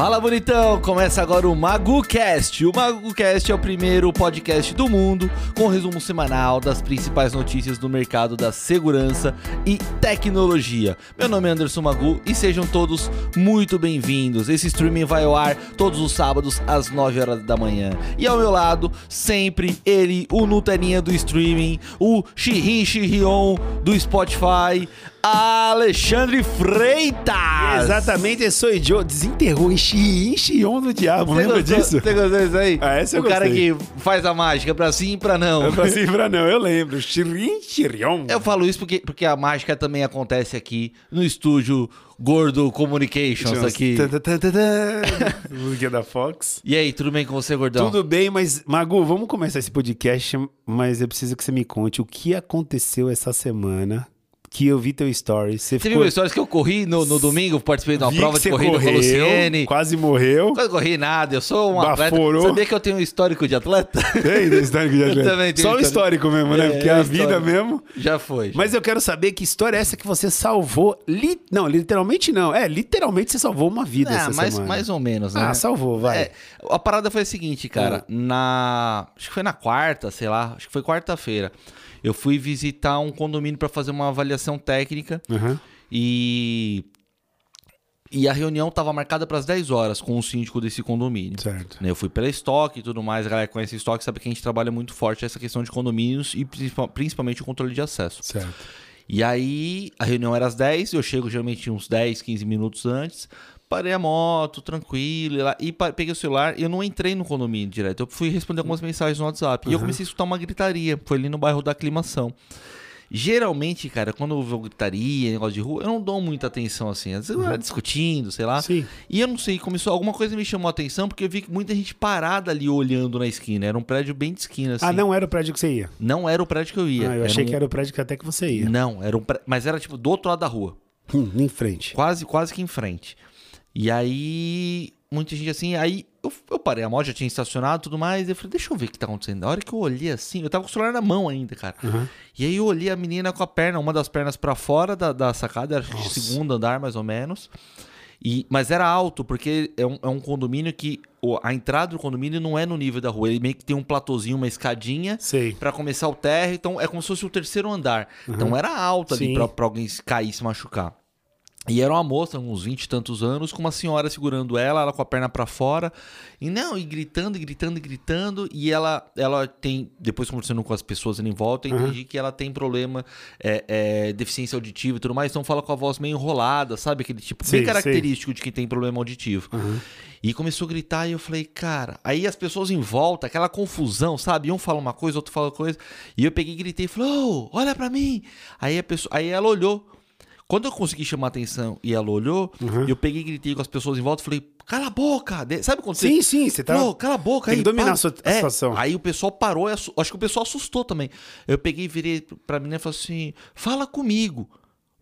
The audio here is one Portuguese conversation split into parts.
Fala bonitão! Começa agora o MaguCast. O MaguCast é o primeiro podcast do mundo com resumo semanal das principais notícias do mercado da segurança e tecnologia. Meu nome é Anderson Magu e sejam todos muito bem-vindos. Esse streaming vai ao ar todos os sábados às 9 horas da manhã. E ao meu lado, sempre ele, o Nutelinha do streaming, o Shirin Shirion do Spotify, Alexandre Freitas! Exatamente, eu sou idiota. Desenterrou Xiin Xion do diabo, Você lembra gostou- disso? Você gostou disso aí? Ah, essa eu o cara que faz a mágica pra sim e pra não. Eu falei assim, pra não, eu lembro. Xirin Xirion. Eu falo isso porque, porque a mágica também acontece aqui no estúdio Gordo Communications aqui. Música da Fox. E aí, tudo bem com você, gordão? Tudo bem, mas, Magu, vamos começar esse podcast, mas eu preciso que você me conte o que aconteceu essa semana que eu vi teu story. Você Você viu histórias que eu corri no, no domingo, participei de uma Vi prova de corrida com a correu, Luciene. Quase morreu. Quase corri nada, eu sou um atleta. Baforou. Sabia que eu tenho um histórico de atleta? Tem do histórico de atleta. também tenho Só o histórico. histórico mesmo, né? É, Porque a histórico. vida mesmo. Já foi. Mas eu quero saber que história é essa que você salvou. Li... Não, literalmente não. É, literalmente você salvou uma vida Ah, essa mais, semana. mais ou menos, né? Ah, salvou, vai. É, a parada foi a seguinte, cara. Na. Acho que foi na quarta, sei lá. Acho que foi quarta-feira. Eu fui visitar um condomínio pra fazer uma avaliação técnica Aham. e. E a reunião estava marcada para as 10 horas com o síndico desse condomínio. Certo. Né, Eu fui pela estoque e tudo mais, a galera que conhece estoque sabe que a gente trabalha muito forte essa questão de condomínios e principal- principalmente o controle de acesso. Certo. E aí, a reunião era às 10, eu chego geralmente uns 10, 15 minutos antes, parei a moto, tranquilo, e lá, e peguei o celular e eu não entrei no condomínio direto. Eu fui responder algumas mensagens no WhatsApp. E eu comecei a escutar uma gritaria, foi ali no bairro da Aclimação. Geralmente, cara, quando eu vou gritaria, negócio de rua, eu não dou muita atenção assim. Às vezes eu era discutindo, sei lá. Sim. E eu não sei, começou alguma coisa me chamou a atenção porque eu vi que muita gente parada ali olhando na esquina. Era um prédio bem de esquina, assim. Ah, não era o prédio que você ia. Não era o prédio que eu ia. Ah, eu achei um- que era o prédio que até que você ia. Não, era um prédio. Mas era tipo do outro lado da rua. Hum, em frente. Quase, quase que em frente. E aí, muita gente assim, aí eu, eu parei, a moto já tinha estacionado e tudo mais, e eu falei, deixa eu ver o que tá acontecendo. A hora que eu olhei assim, eu tava com o celular na mão ainda, cara. Aham. E aí eu olhei a menina com a perna, uma das pernas pra fora da, da sacada, era de segundo andar mais ou menos. E, mas era alto, porque é um, é um condomínio que a entrada do condomínio não é no nível da rua, ele meio que tem um platôzinho, uma escadinha. Pra começar o térreo, então é como se fosse o terceiro andar. Então era alto ali pra, pra alguém se cair, se machucar. E era uma moça, uns 20 e tantos anos, com uma senhora segurando ela, ela com a perna pra fora. E não, e gritando, e gritando, e gritando. E ela, ela tem, depois conversando com as pessoas ali em volta, eu entendi que ela tem problema, é, é, deficiência auditiva e tudo mais. Então fala com a voz meio enrolada, sabe? Aquele tipo Sei, bem característico de quem tem problema auditivo. Aham. E começou a gritar e eu falei, cara. Aí as pessoas em volta, aquela confusão, sabe? Um fala uma coisa, outro fala coisa. E eu peguei e gritei, falei, ô, olha pra mim. Aí, a pessoa, aí ela olhou. Quando eu consegui chamar a atenção e ela olhou, Uhum. eu peguei e gritei com as pessoas em volta e falei, cala a boca. Sabe quando você. Sim, sim, você tá. Falou, cala a boca Tem aí. que dominar para." a sua- É, situação. Aí o pessoal parou, acho que o pessoal assustou também. Eu peguei e virei pra menina e falei assim: fala comigo.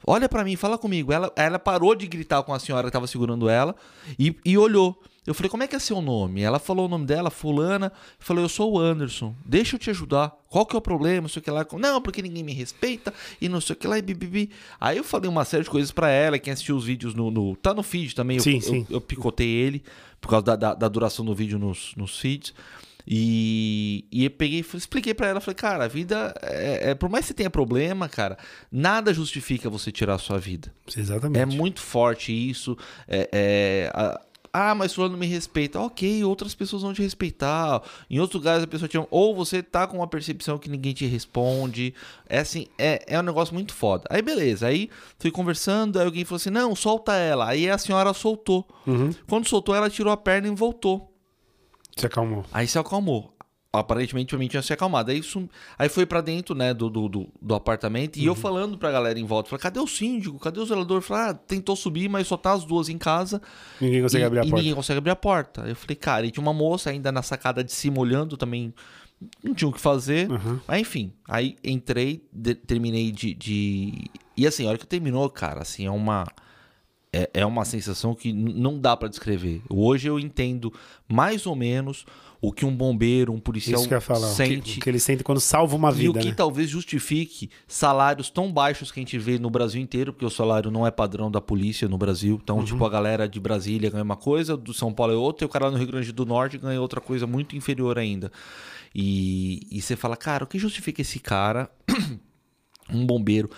Olha pra mim, fala comigo. Ela, ela parou de gritar com a senhora que tava segurando ela e, e olhou. Eu falei, como é que é seu nome? Ela falou o nome dela, fulana. Eu falei, eu sou o Anderson. Deixa eu te ajudar. Qual que é o problema? Não sei o que lá. Não, porque ninguém me respeita e não sei o que lá e bibibi. Aí eu falei uma série de coisas pra ela. Quem assistiu os vídeos no... no- tá no feed também. eu- Sim, eu, sim. eu picotei ele por causa da, da, da duração do vídeo nos, nos feeds. E, e eu peguei, expliquei pra ela, falei, cara, a vida é, é- por mais que você tenha problema, cara, nada justifica você tirar a sua vida. Exatamente. É muito forte isso. É, é, a- ah, mas fulano não me respeita. Ok, outras pessoas vão te respeitar. Em outros lugares a pessoa te ama. Ou você tá com uma percepção que ninguém te responde. É assim, é, é um negócio muito foda. Aí beleza, aí fui conversando, aí alguém falou assim: não, solta ela. Aí a senhora soltou. Uhum. Quando soltou, ela tirou a perna e voltou. Se acalmou. Aí se acalmou. Aparentemente pra mim tinha se acalmado. Aí, sum... aí foi pra dentro, né, do, do, do, apartamento. E eu falando pra galera em volta. Falei, cadê o síndico? Cadê o zelador? Falei, ah, tentou subir, mas só tá as duas em casa. Ninguém consegue e, abrir a e porta. ninguém consegue abrir a porta. Eu falei, cara, e tinha uma moça ainda na sacada de cima olhando também. Não tinha o que fazer. Uhum. Mas enfim, aí entrei, de- terminei de, de. E assim, a hora que terminou, cara, assim, é uma. é, é uma sensação que não dá pra descrever. Hoje eu entendo mais ou menos o que um bombeiro, um policial Isso que eu ia falar. o que- sente O que ele sente quando salva uma e vida, o que né? talvez justifique salários tão baixos que a gente vê no Brasil inteiro, porque o salário não é padrão da polícia no Brasil. Uhum. Então, tipo, a galera de Brasília ganha uma coisa, do São Paulo é outra, e o cara no Rio Grande do Norte ganha outra coisa muito inferior ainda. E, e você fala, cara, o que justifica esse cara, um bombeiro,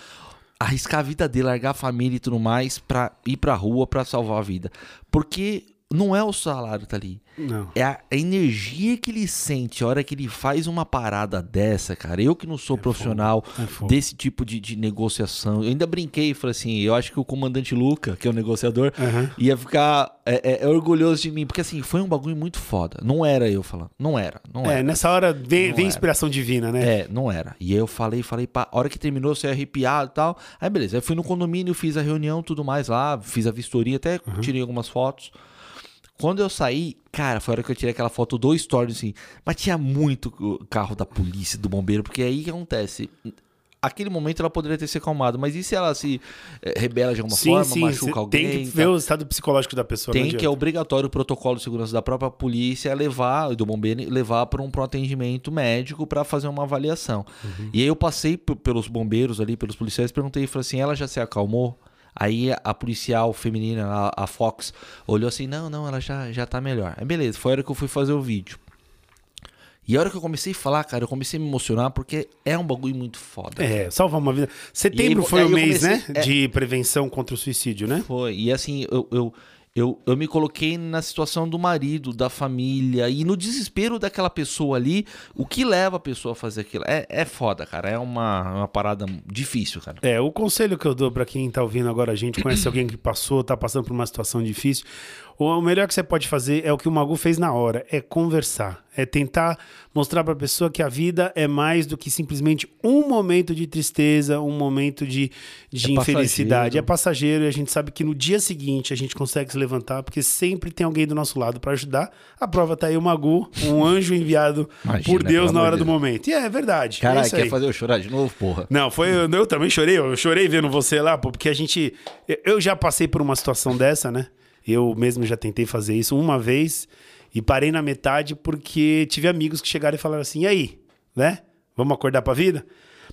arriscar a vida dele, largar a família e tudo mais, pra ir pra rua pra salvar a vida? Porque não é o salário que tá ali. Não. É a a energia que ele sente a hora que ele faz uma parada dessa, cara. Eu que não sou profissional é desse tipo de, de negociação. Eu ainda brinquei e falei assim: eu acho que o comandante Luca, que é o negociador, Aham. ia ficar é, é, é orgulhoso de mim. Porque assim, foi um bagulho muito foda. Não era eu falando. Não era. Não É, era. nessa hora vem, vem inspiração divina, né? É, não era. E aí eu falei, falei, pá, a hora que terminou, você arrepiado e tal. Aí beleza, aí fui no condomínio, fiz a reunião, tudo mais lá, fiz a vistoria, até Uhum. tirei algumas fotos. Quando eu saí, cara, foi a hora que eu tirei aquela foto do story, assim, mas tinha muito carro da polícia, do bombeiro, porque aí que acontece? Aquele momento ela poderia ter se acalmado, mas e se ela se eh, rebela de alguma forma, machuca cê alguém? Tem que tá? ver o estado psicológico da pessoa. Tem que é obrigatório o protocolo de segurança da própria polícia levar, do bombeiro, levar para um, pra um atendimento médico para fazer uma avaliação. Uhum. E aí eu passei pelos bombeiros ali, pelos policiais, perguntei, falei assim, ela já se acalmou? Aí a policial feminina, a, a Fox, olhou assim, não, não, ela já, já tá melhor. Aí beleza, foi a hora que eu fui fazer o vídeo. E a hora que eu comecei a falar, cara, eu comecei a me emocionar porque é um bagulho muito foda. É, salvar uma vida. Setembro aí, foi o mês, comecei- né? é. De prevenção contra o suicídio, né? Foi. E assim, eu, eu, eu, eu me coloquei na situação do marido, da família, e no desespero daquela pessoa ali, o que leva a pessoa a fazer aquilo? É, é foda, cara. É uma, uma parada difícil, cara. É, o conselho que eu dou pra quem tá ouvindo agora a gente, conhece alguém que passou, tá passando por uma situação difícil, o melhor que você pode fazer é o que o Magu fez na hora, é conversar, é tentar mostrar pra pessoa que a vida é mais do que simplesmente um momento de tristeza, um momento de, de É infelicidade, passageiro. é passageiro e a gente sabe que no dia seguinte a gente consegue se levantar, porque sempre tem alguém do nosso lado pra ajudar. A prova tá aí o Magu, um anjo enviado Imagina, por Deus na hora de do Deus. momento. E é, é verdade. é Caralho, isso quer fazer eu chorar de novo, porra? Não, foi. Eu, eu também chorei. Eu chorei vendo você lá, pô, porque a gente. Eu já passei por uma situação dessa, né? Eu mesmo já tentei fazer isso uma vez e parei na metade porque tive amigos que chegaram e falaram assim: e aí, né? Vamos acordar pra vida?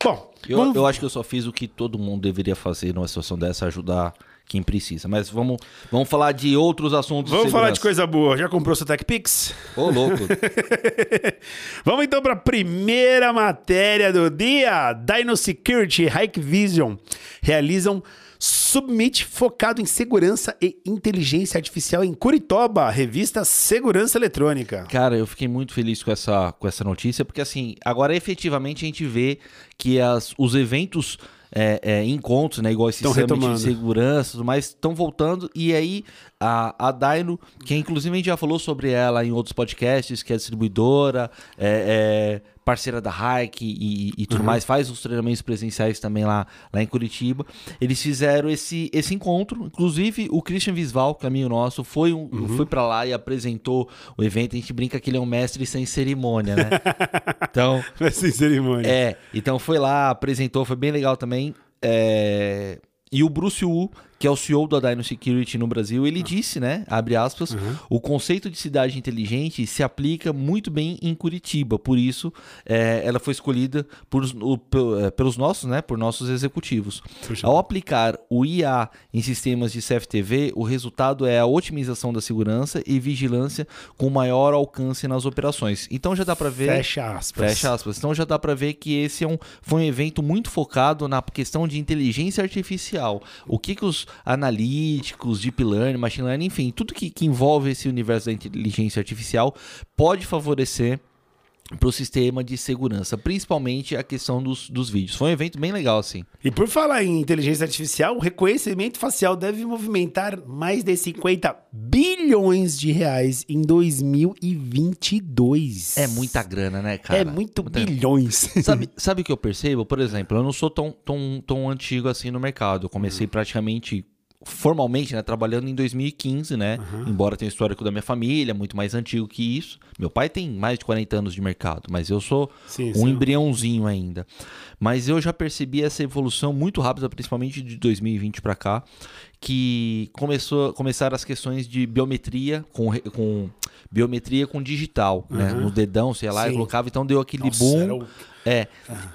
Bom, Eu, vamos- eu acho que eu só fiz o que todo mundo deveria fazer numa situação dessa, ajudar quem precisa. Mas vamos, vamos falar de outros assuntos. vamos falar de coisa boa. Já comprou seu TechPix? Ô, louco. Vamos então para a primeira matéria do dia. Dino Security e Hike Vision realizam Submit focado em segurança e inteligência artificial em Curitiba, revista Segurança Eletrônica. Cara, eu fiquei muito feliz com essa, com essa notícia, porque assim, agora efetivamente a gente vê que as, os eventos, é, é, encontros, né, igual esse Tão summit retomando. de segurança, e tudo mais, estão voltando. E aí a, a Dino, que inclusive a gente já falou sobre ela em outros podcasts, que é distribuidora, é, é parceira da Hike e, e tudo mais, faz os treinamentos presenciais também lá, lá em Curitiba. Eles fizeram esse, esse encontro, inclusive o Christian Visval, caminho nosso, foi, um, foi para lá e apresentou o evento. A gente brinca que ele é um mestre sem cerimônia, né? Então, Sem cerimônia. é, então foi lá, apresentou, foi bem legal também. É, E o Bruce Wu, que é o CEO da Dino Security no Brasil, ele disse, né, abre aspas, o conceito de cidade inteligente se aplica muito bem em Curitiba, por isso é, ela foi escolhida por, o- é, pelos nossos, né, por nossos executivos. Puxa. Ao aplicar o IA em sistemas de CFTV, o resultado é a otimização da segurança e vigilância com maior alcance nas operações. Então já dá para ver... Fecha aspas. Fecha aspas. Então já dá pra ver que esse é um, foi um evento muito focado na questão de inteligência artificial. O que, que os analíticos, deep learning, machine learning, enfim, tudo que, que envolve esse universo da inteligência artificial pode favorecer para o sistema de segurança, principalmente a questão dos, dos vídeos. Foi um evento bem legal, assim. E por falar em inteligência artificial, o reconhecimento facial deve movimentar mais de 50 bilhões de reais em 2022. É muita grana, né, cara? É muito bilhões. Sabe, sabe o que eu percebo? Por exemplo, eu não sou tão, tão, tão antigo assim no mercado. Eu comecei Uhum. praticamente formalmente, né, trabalhando em 2015, né? Embora tenha o histórico da minha família, muito mais antigo que isso. Meu pai tem mais de 40 anos de mercado, mas eu sou Sim, um sim. embriãozinho ainda. Mas eu já percebi essa evolução muito rápida, principalmente de 2020 para cá, que começou, começaram as questões de biometria com, com biometria com digital, né? No dedão, sei lá, e Sim. colocava, então deu aquele Nossa, boom. É.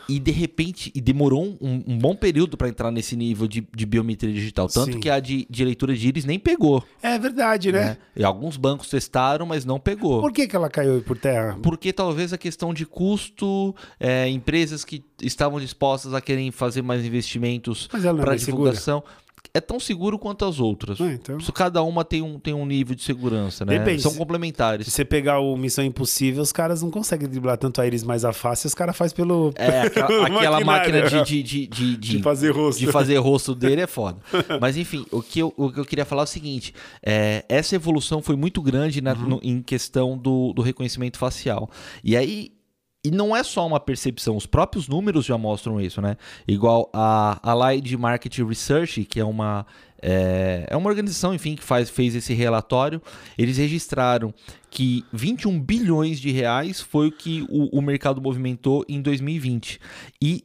E de repente, e demorou um, um bom período para entrar nesse nível de, de biometria digital. Tanto Sim. que a de, de leitura de íris nem pegou. É verdade, né? Né? E alguns bancos testaram, mas não pegou. Por que, que ela caiu por terra? Porque talvez a questão de custo, é, empresas que estavam dispostas a querem fazer mais investimentos não é para mais segura. É tão seguro quanto as outras. Ah, então. Cada uma tem um, tem um nível de segurança, né? Depende. São Se complementares. você pegar o Missão Impossível, os caras não conseguem driblar tanto a íris mais a face, os caras fazem pelo. É, aquela, aquela máquina de, de, de, de, De fazer rosto. de fazer rosto dele é foda. Mas enfim, o que eu, o que eu queria falar é o seguinte: é, essa evolução foi muito grande na- Uhum. no- em questão do, do reconhecimento facial. E aí. E não é só uma percepção, os próprios números já mostram isso, né? Igual a Allied Market Research, que é uma, é, é uma organização, enfim, que faz, fez esse relatório, eles registraram que 21 bilhões de reais foi o que o, o mercado movimentou em 2020. E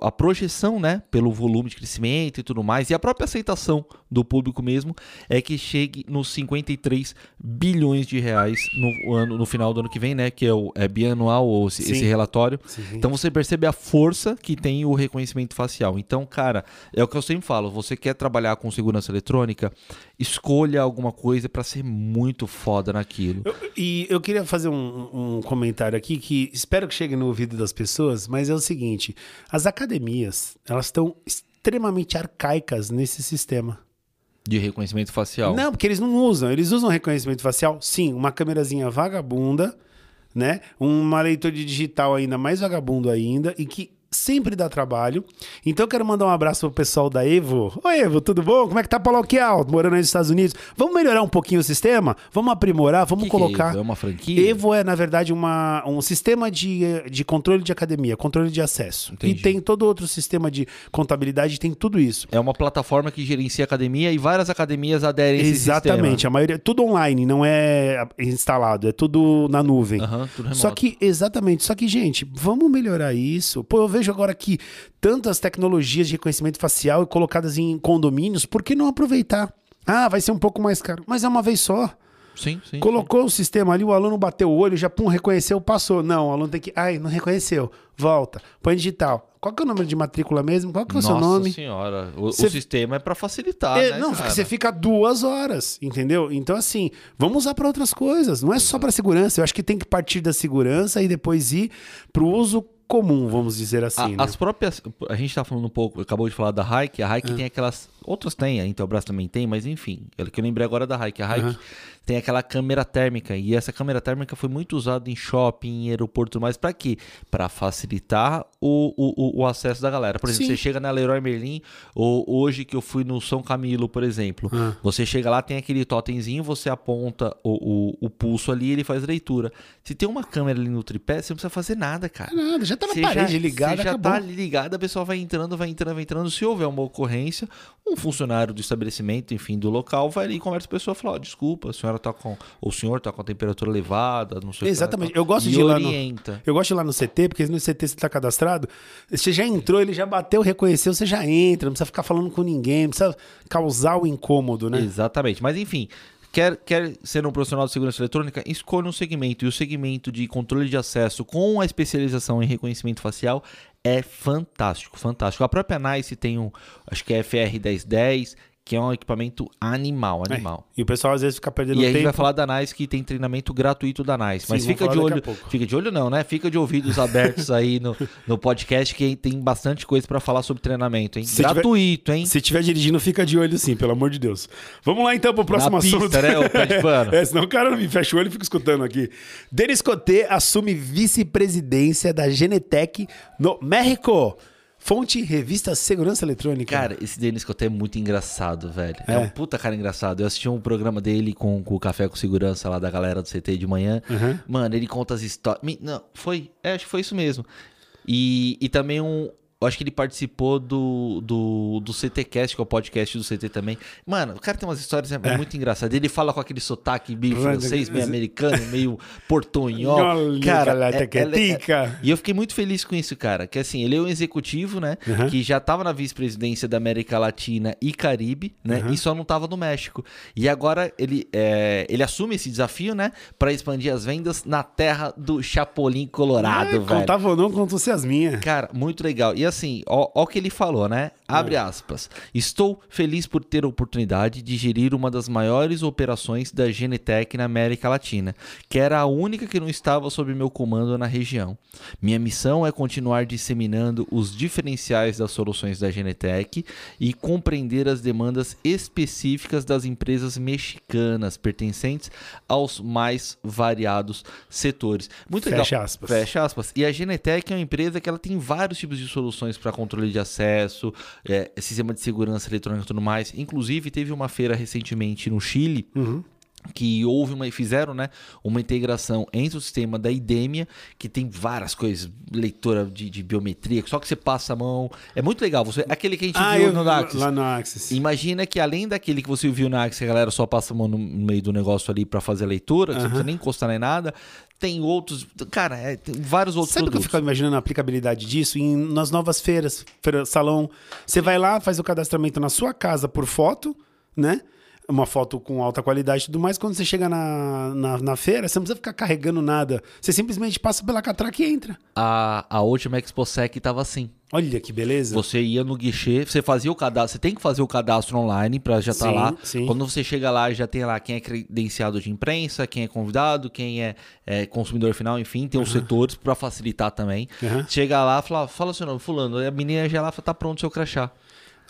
a projeção, né, pelo volume de crescimento e tudo mais, e a própria aceitação do público mesmo, é que chegue nos 53 bilhões de reais no, ano, no final do ano que vem, né, que é, o, é bianual ou esse, esse relatório. Sim. Então você percebe a força que tem o reconhecimento facial. Então, cara, é o que eu sempre falo, você quer trabalhar com segurança eletrônica, escolha alguma coisa para ser muito foda naquilo. Eu- e eu queria fazer um, um comentário aqui que espero que chegue no ouvido das pessoas, mas é o seguinte: as academias elas estão extremamente arcaicas nesse sistema. De reconhecimento facial. Não, porque eles não usam. Eles usam reconhecimento facial, sim, uma câmerazinha vagabunda, né? Uma leitura de digital ainda mais vagabundo ainda e que sempre dá trabalho. Então eu quero mandar um abraço pro pessoal da Evo. Oi, Evo, tudo bom? Como é que tá Paulo Morando aí nos Estados Unidos. Vamos melhorar um pouquinho o sistema? Vamos aprimorar? Vamos Que que é colocar. Evo? É uma franquia? Evo é, na verdade, uma, um sistema de, de controle de academia, controle de acesso. Entendi. E tem todo outro sistema de contabilidade, tem tudo isso. É uma plataforma que gerencia academia e várias academias aderem a esse Exatamente, a maioria, tudo online, não é instalado, é tudo na nuvem. sistema. Aham, tudo remoto. Só que, exatamente, só que, gente, vamos melhorar isso. Pô, eu vejo agora que tantas tecnologias de reconhecimento facial colocadas em condomínios, por que não aproveitar? Ah, vai ser um pouco mais caro, mas é uma vez só. Sim, sim. Colocou o sistema ali, o aluno bateu o olho, já pum, reconheceu, passou. Não, o aluno tem que. Ai, não reconheceu. Volta. Põe digital. Qual que é o número de matrícula mesmo? Qual que é o Nossa seu nome? senhora. O, o sistema é para facilitar, É, né, não, cara? você fica duas horas, entendeu? Então, assim, vamos usar para outras coisas. Não é só para segurança. Eu acho que tem que partir da segurança e depois ir para o uso comum, vamos dizer assim. A- né? As próprias. A gente tá falando um pouco, acabou de falar da Hike. A Hike tem aquelas. Outras tem, a Intelbras também tem, mas enfim. É que eu lembrei agora da Hike. A Hike Aham. Tem aquela câmera térmica. E essa câmera térmica foi muito usada em shopping, em aeroporto mais. Pra quê? Pra facilitar o, o, o- acesso da galera. Por exemplo, Sim. você chega na Leroy Merlin, ou hoje que eu fui no São Camilo, por exemplo. Ah. Você chega lá, tem aquele totemzinho, você aponta o, o, o pulso ali ele faz leitura. Se tem uma câmera ali no tripé, você não precisa fazer nada, cara. Nada, já tá na Você parede já, ligada, você já acabou. tá ali ligado, a pessoa vai entrando, vai entrando, vai entrando. Se houver uma ocorrência, um funcionário do estabelecimento, enfim, do local, vai ali e conversa com a pessoa e fala: ó, desculpa, a senhora tá com. O senhor tá com a temperatura elevada, não sei o que. Exatamente. Eu gosto de ir lá no- orienta. Eu gosto de ir lá no CT, porque no CT você tá cadastrado, você já entrou, ele já bateu, reconheceu, você já entra, não precisa ficar falando com ninguém, não precisa causar o incômodo, né? Exatamente. Mas enfim, quer, quer ser um profissional de segurança eletrônica, escolha um segmento. E o segmento de controle de acesso com a especialização em reconhecimento facial é fantástico, fantástico. A própria NICE tem um, acho que é FR1010, que é um equipamento animal, É. animal. E o pessoal às vezes fica perdendo E a gente tempo. vai falar da NICE que tem treinamento gratuito da NICE. Sim, Mas fica de olho. Fica de olho não, né? Fica de ouvidos abertos aí no, no podcast que tem bastante coisa pra falar sobre treinamento, hein? Se tiver- gratuito, hein? Se estiver dirigindo, fica de olho sim, pelo amor de Deus. Vamos lá então pro próximo Na assunto. pista, né, ô pé de pano? é, senão o cara não me fecha o olho e fica escutando aqui. Denis Coté assume vice-presidência da Genetec no México. Fonte Revista Segurança Eletrônica. Cara, esse Denis Coté é muito engraçado, velho. É. É. um puta cara engraçado. Eu assisti um programa dele com, com o Café com Segurança lá da galera do CT de manhã. Uhum. Mano, ele conta as histórias. Não, foi. É, acho que foi isso mesmo. E, e também um, Eu acho que ele participou do, do, do CTcast, que é o podcast do CT também. Mano, o cara tem umas histórias é, muito engraçadas. Ele fala com aquele sotaque meio francês, meio americano, meio portunhol. cara, é, é, é, e eu fiquei muito feliz com isso, cara. Que assim, ele é um executivo, né? Uhum. Que já tava na vice-presidência da América Latina e Caribe, né? Uhum. E só não tava no México. E agora ele, é, ele assume esse desafio, né? Pra expandir as vendas na terra do Chapolin Colorado, é, velho. Contava ou não, contou-se as minhas. Cara, muito legal. E assim, ó, ó o que ele falou, né? Abre é. aspas. Estou feliz por ter a oportunidade de gerir uma das maiores operações da Genetec na América Latina, que era a única que não estava sob meu comando na região. Minha missão é continuar disseminando os diferenciais das soluções da Genetec e compreender as demandas específicas das empresas mexicanas pertencentes aos mais variados setores. Muito Fecha legal. aspas. Fecha aspas. E a Genetec é uma empresa que ela tem vários tipos de soluções para controle de acesso, é, sistema de segurança eletrônica e tudo mais. Inclusive, teve uma feira recentemente no Chile. Uhum que houve uma fizeram né uma integração entre o sistema da Idemia que tem várias coisas leitura de, de biometria só que você passa a mão é muito legal você aquele que a gente ah, viu eu, no Axis lá no Axis imagina que além daquele que você viu no Axis a galera só passa a mão no meio do negócio ali para fazer a leitura uh -huh. você não precisa nem encostar nem nada tem outros. Cara, é, tem vários outros Sabe o que eu fico imaginando a aplicabilidade disso? Em, nas novas feiras, feira, salão. Você vai lá, faz o cadastramento na sua casa por foto, né? Uma foto com alta qualidade e tudo mais. Quando você chega na, na, na, feira, você não precisa ficar carregando nada. Você simplesmente passa pela catraca e entra. A, a última ExpoSec tava assim. Olha que beleza. Você ia no guichê, você fazia o cadastro, você tem que fazer o cadastro online para já estar tá lá. Sim. Quando você chega lá, já tem lá quem é credenciado de imprensa, quem é convidado, quem é, é consumidor final, enfim, tem uhum. os setores para facilitar também. Uhum. Chega lá, fala, fala seu nome, fulano, a menina já lá tá pronto seu crachá.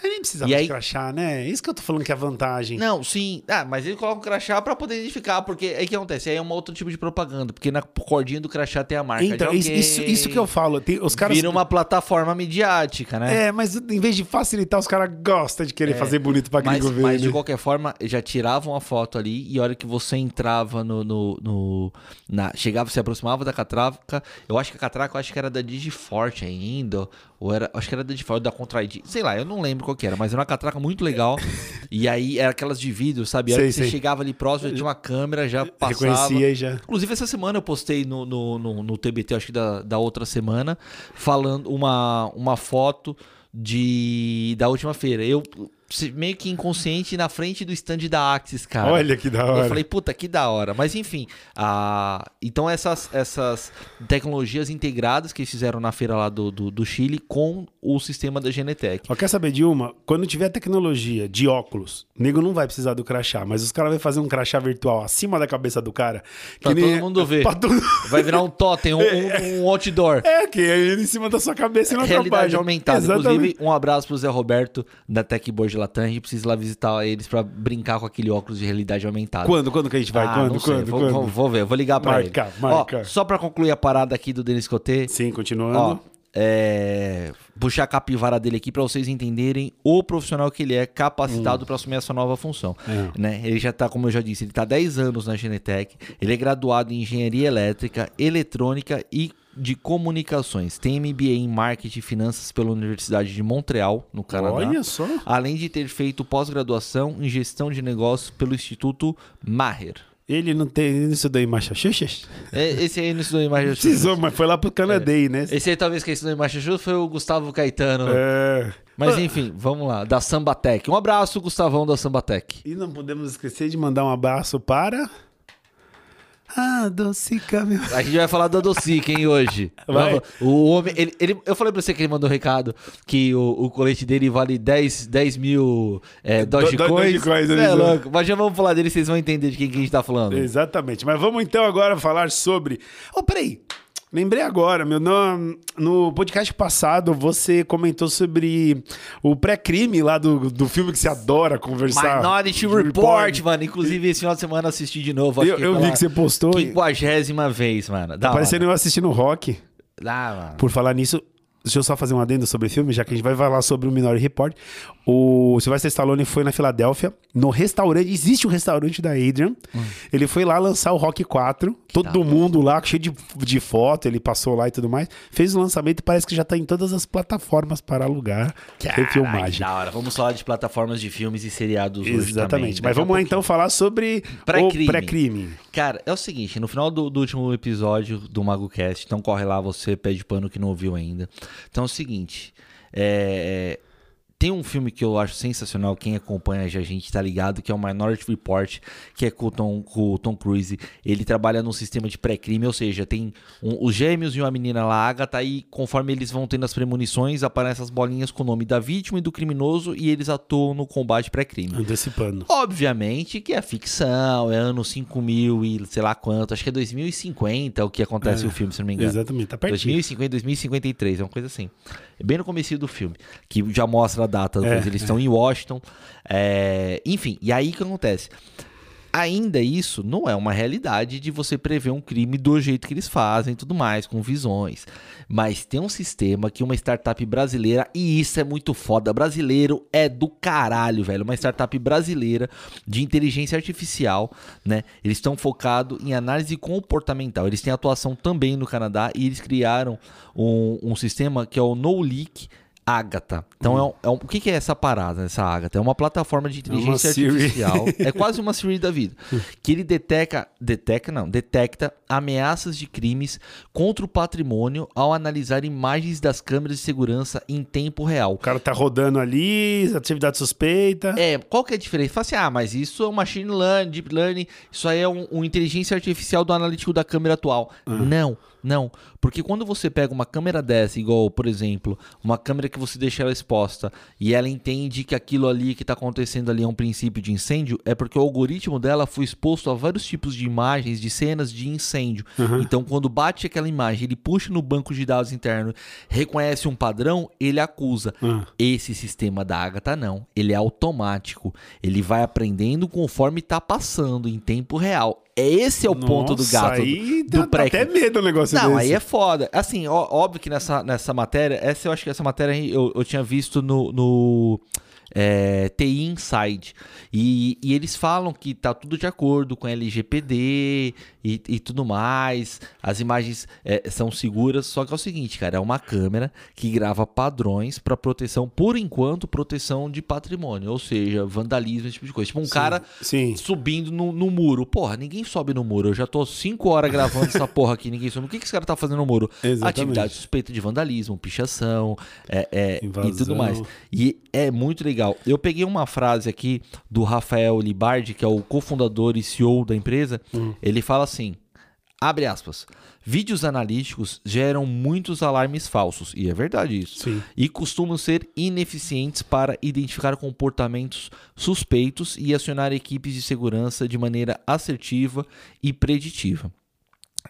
Ele nem precisava e aí... de crachá, né? Isso que eu tô falando que é a vantagem. Não, sim. Ah, mas ele coloca o crachá pra poder identificar, porque aí que acontece? Aí é um outro tipo de propaganda, porque na cordinha do crachá tem a marca então, isso, isso, isso, que eu falo. Tem, os caras... Vira uma plataforma midiática, né? É, mas em vez de facilitar, os caras gostam de querer é, fazer bonito pra gringo mas, ver. Mas de qualquer forma, já tiravam a foto ali e a hora que você entrava no... no, no na, chegava, se aproximava da catraca, eu acho que a catraca, eu acho que era da Digiforte ainda, ou era, acho que era da Digiforte, da Contraid, sei lá, eu não lembro qual que era, mas era uma catraca muito legal. e aí era aquelas de vidro, sabe? Sei, você chegava ali próximo, tinha uma câmera, já passava. Reconhecia já. Inclusive, essa semana eu postei no, no, no, no TBT, acho que da, da outra semana, falando uma, uma foto de da última feira. Eu meio que inconsciente na frente do stand da Axis, cara. Olha que da hora. Eu falei, puta, que da hora. Mas enfim, a... então essas, essas tecnologias integradas que eles fizeram na feira lá do, do, do Chile com o sistema da Genetec. Ó, quer saber de uma? Quando tiver tecnologia de óculos, o nego não vai precisar do crachá, mas os caras vão fazer um crachá virtual acima da cabeça do cara. Pra todo mundo ver. Todo... Vai virar um totem, um, um, um outdoor. É, que é em cima da sua cabeça e na Realidade aumentada. Exatamente. Inclusive, um abraço pro Zé Roberto da Techboard Latam. A gente precisa ir lá visitar eles para brincar com aquele óculos de realidade aumentada. Quando? Quando que a gente vai? Ah, quando? Quando? Vou, quando? Vou, vou, ver, vou ligar para ele. Marca, Ó, só para concluir a parada aqui do Denis Coté. Sim, continuando. Ó, é, puxar a capivara dele aqui para vocês entenderem o profissional que ele é capacitado hum. para assumir essa nova função. É. Né? Ele já está, como eu já disse, ele está 10 anos na Genetec, ele é graduado em engenharia elétrica, eletrônica e de comunicações. Tem MBA em marketing e finanças pela Universidade de Montreal, no Canadá. Olha só. Além de ter feito pós-graduação em gestão de negócios pelo Instituto Maher. Ele não tem ele não estudou em Massachusetts? É, esse aí não estudou em Massachusetts. Precisou, mas foi lá pro Canadá, é. né? Esse aí talvez que estudou em Massachusetts foi o Gustavo Caetano. É. Mas enfim, vamos lá. Da Sambatec. Um abraço, Gustavão da Sambatec. E não podemos esquecer de mandar um abraço para... Ah, Docica, meu. A gente vai falar do Docica, hein, hoje. Vai. O homem. Ele, ele, eu falei pra você que ele mandou um recado que o, o colete dele vale 10, 10 mil é, Dogecoins. Do, do, é louco. Mas já vamos falar dele, vocês vão entender de quem que a gente tá falando. Exatamente. Mas vamos então agora falar sobre. Oh, peraí. Lembrei agora, meu, no, no podcast passado você comentou sobre o pré-crime lá do, do filme que você adora conversar. Minority Report, Report, mano. Inclusive, esse final de semana eu assisti de novo. Eu, eu vi que você postou. Quinquagésima vez, mano. Tá parecendo eu assistindo rock. Ah, mano. Por falar nisso, Deixa eu só fazer um adendo sobre o filme, já que a gente vai falar sobre o Minority Report. O Sylvester Stallone foi na Filadélfia, no restaurante, existe um restaurante da Adrian. Hum. Ele foi lá lançar o Rock 4, todo da mundo lá, cheio de, de foto, ele passou lá e tudo mais. Fez o lançamento e parece que já tá em todas as plataformas para alugar. Caralho, filmagem. Da hora. Vamos falar de plataformas de filmes e seriados hoje Exatamente. Mas vamos lá então falar sobre Pré-crime. o pré-crime. Cara, é o seguinte, no final do, do último episódio do MagoCast, então corre lá você, pede pano que não ouviu ainda. Então é o seguinte, é, tem um filme que eu acho sensacional, quem acompanha já a gente tá ligado, que é o Minority Report, que é com o Tom, com o Tom Cruise. Ele trabalha num sistema de pré-crime, ou seja, tem um- os gêmeos e uma menina lá, Agatha, e conforme eles vão tendo as premonições, aparecem as bolinhas com o nome da vítima e do criminoso, e eles atuam no combate pré-crime. Antecipando. Obviamente que é ficção, é ano 5000 e sei lá quanto, acho que é 2050 o que acontece É, no filme, se não me engano. Exatamente, tá pertinho. 2050, 2053, é uma coisa assim. É bem no começo do filme, que já mostra data, É, eles estão em Washington. é, enfim, e aí o que acontece? Ainda isso não é uma realidade de você prever um crime do jeito que eles fazem e tudo mais, com visões. Mas tem um sistema que uma startup brasileira, e isso é muito foda, brasileiro é do caralho, velho. Uma startup brasileira de inteligência artificial, né? Eles estão focados em análise comportamental. Eles têm atuação também no Canadá e eles criaram um, um sistema que é o No Leak Agatha. Então, é um- é um- o que, que é essa parada, essa Agatha? É uma plataforma de inteligência Siri. artificial. é quase uma Siri da vida. Que ele detecta, detecta, não, detecta ameaças de crimes contra o patrimônio ao analisar imagens das câmeras de segurança em tempo real. O cara tá rodando ali, atividade suspeita. É, qual que é a diferença? Fala assim, ah, mas isso é um machine learning, deep learning, isso aí é um, um inteligência artificial do analítico da câmera atual. Não, não. Porque quando você pega uma câmera dessa, igual, por exemplo, uma câmera que você deixa ela exposta e ela entende que aquilo ali que está acontecendo ali é um princípio de incêndio, é porque o algoritmo dela foi exposto a vários tipos de imagens, de cenas de incêndio. Então, quando bate aquela imagem, ele puxa no banco de dados interno, reconhece um padrão, ele acusa. Ah. Esse sistema da Agatha não, ele é automático. Ele vai aprendendo conforme tá passando em tempo real. Esse é o ponto do Nossa, gato Aí do dá pré até medo o negócio Não, desse. aí é foda. Assim, ó- óbvio que nessa, nessa matéria, essa eu acho que essa matéria eu, eu tinha visto no, no é, TI Inside. E, e eles falam que tá tudo de acordo com LGPD e, e tudo mais. As imagens é, são seguras. Só que é o seguinte, cara, é uma câmera que grava padrões para proteção, por enquanto, proteção de patrimônio. Ou seja, vandalismo, esse tipo de coisa. Tipo um cara Sim. subindo no, no muro. Porra, ninguém sobe no muro. Eu já tô cinco horas gravando essa porra aqui, ninguém sobe. O que, que esse cara tá fazendo no muro? Exatamente. Atividade suspeita de vandalismo, pichação é, é, e tudo mais. E é muito legal. Eu peguei uma frase aqui do Rafael Libardi, que é o cofundador e CEO da empresa. Hum. Ele fala assim: abre aspas. Vídeos analíticos geram muitos alarmes falsos, e é verdade isso Sim. e costumam ser ineficientes para identificar comportamentos suspeitos e acionar equipes de segurança de maneira assertiva e preditiva.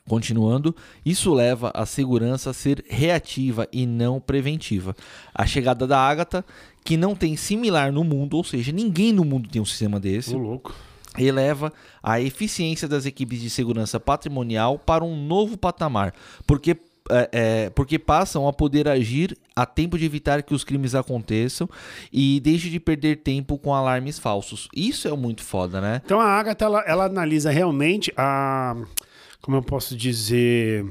Continuando, isso leva a segurança a ser reativa e não preventiva. A chegada da Agatha, que não tem similar no mundo, ou seja, ninguém no mundo tem um sistema desse, Ô, louco. eleva a eficiência das equipes de segurança patrimonial para um novo patamar, porque, é, é, porque passam a poder agir a tempo de evitar que os crimes aconteçam e deixe de perder tempo com alarmes falsos. Isso é muito foda, né? Então a Agatha, ela, ela analisa realmente a. Como eu posso dizer.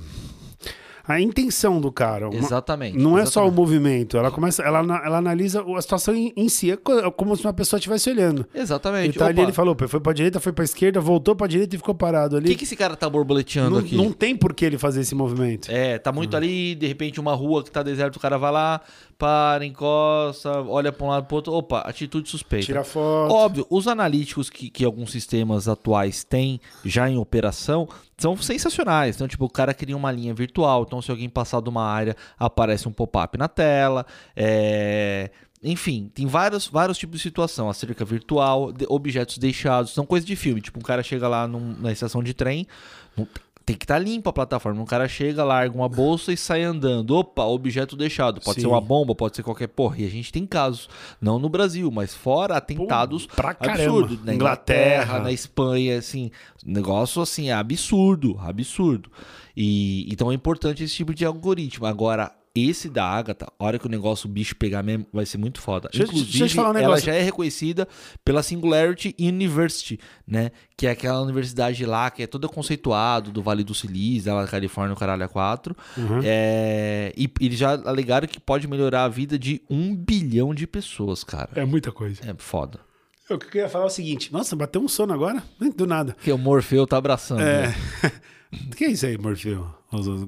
A intenção do cara. Uma- Exatamente. Não é só o exatamente. movimento, ela começa, ela, ela analisa a situação em, em si, é co- como se uma pessoa estivesse olhando. Exatamente. Ele tá ali, ele falou, foi pra direita, foi pra esquerda, voltou pra direita e ficou parado O ali. que, que esse cara tá borboleteando não, aqui? não tem por que ele fazer esse movimento. É, tá muito ali, de repente uma rua que tá deserta, o cara vai lá, para, encosta, olha pra um lado pro outro. Opa, atitude suspeita. Tira foto. Óbvio, os analíticos que, que alguns sistemas atuais têm já em operação são sensacionais. Então, tipo, o cara cria uma linha virtual. Então, se alguém passar de uma área, aparece um pop-up na tela. É... Enfim, tem vários, vários tipos de situação. A cerca virtual, de- objetos deixados, são coisas de filme. Tipo, um cara chega lá num- na estação de trem, tem que estar limpa a plataforma. Um cara chega, larga uma bolsa e sai andando. Opa, objeto deixado. Pode Sim. ser uma bomba, pode ser qualquer porra. E a gente tem casos, não no Brasil, mas fora atentados pra caramba. absurdos. Na Inglaterra. Inglaterra, na Espanha, assim. Negócio assim, absurdo, absurdo. E então é importante esse tipo de algoritmo. Agora, esse da Agatha, a hora que o negócio, o bicho pegar mesmo, vai ser muito foda. Deixa eu- Inclusive, deixa eu te falar um ela negócio. já é reconhecida pela Singularity University, né? Que é aquela universidade lá que é toda conceituado do Vale do Silício, lá na Califórnia, o caralho a quatro. Uhum. É, e eles já alegaram que pode melhorar a vida de um bilhão de pessoas, cara. É muita coisa. É foda. O que eu queria falar é o seguinte: nossa, bateu um sono agora? Do nada. Porque o Morfeu tá abraçando. É. né? Que é isso aí, Morfeu?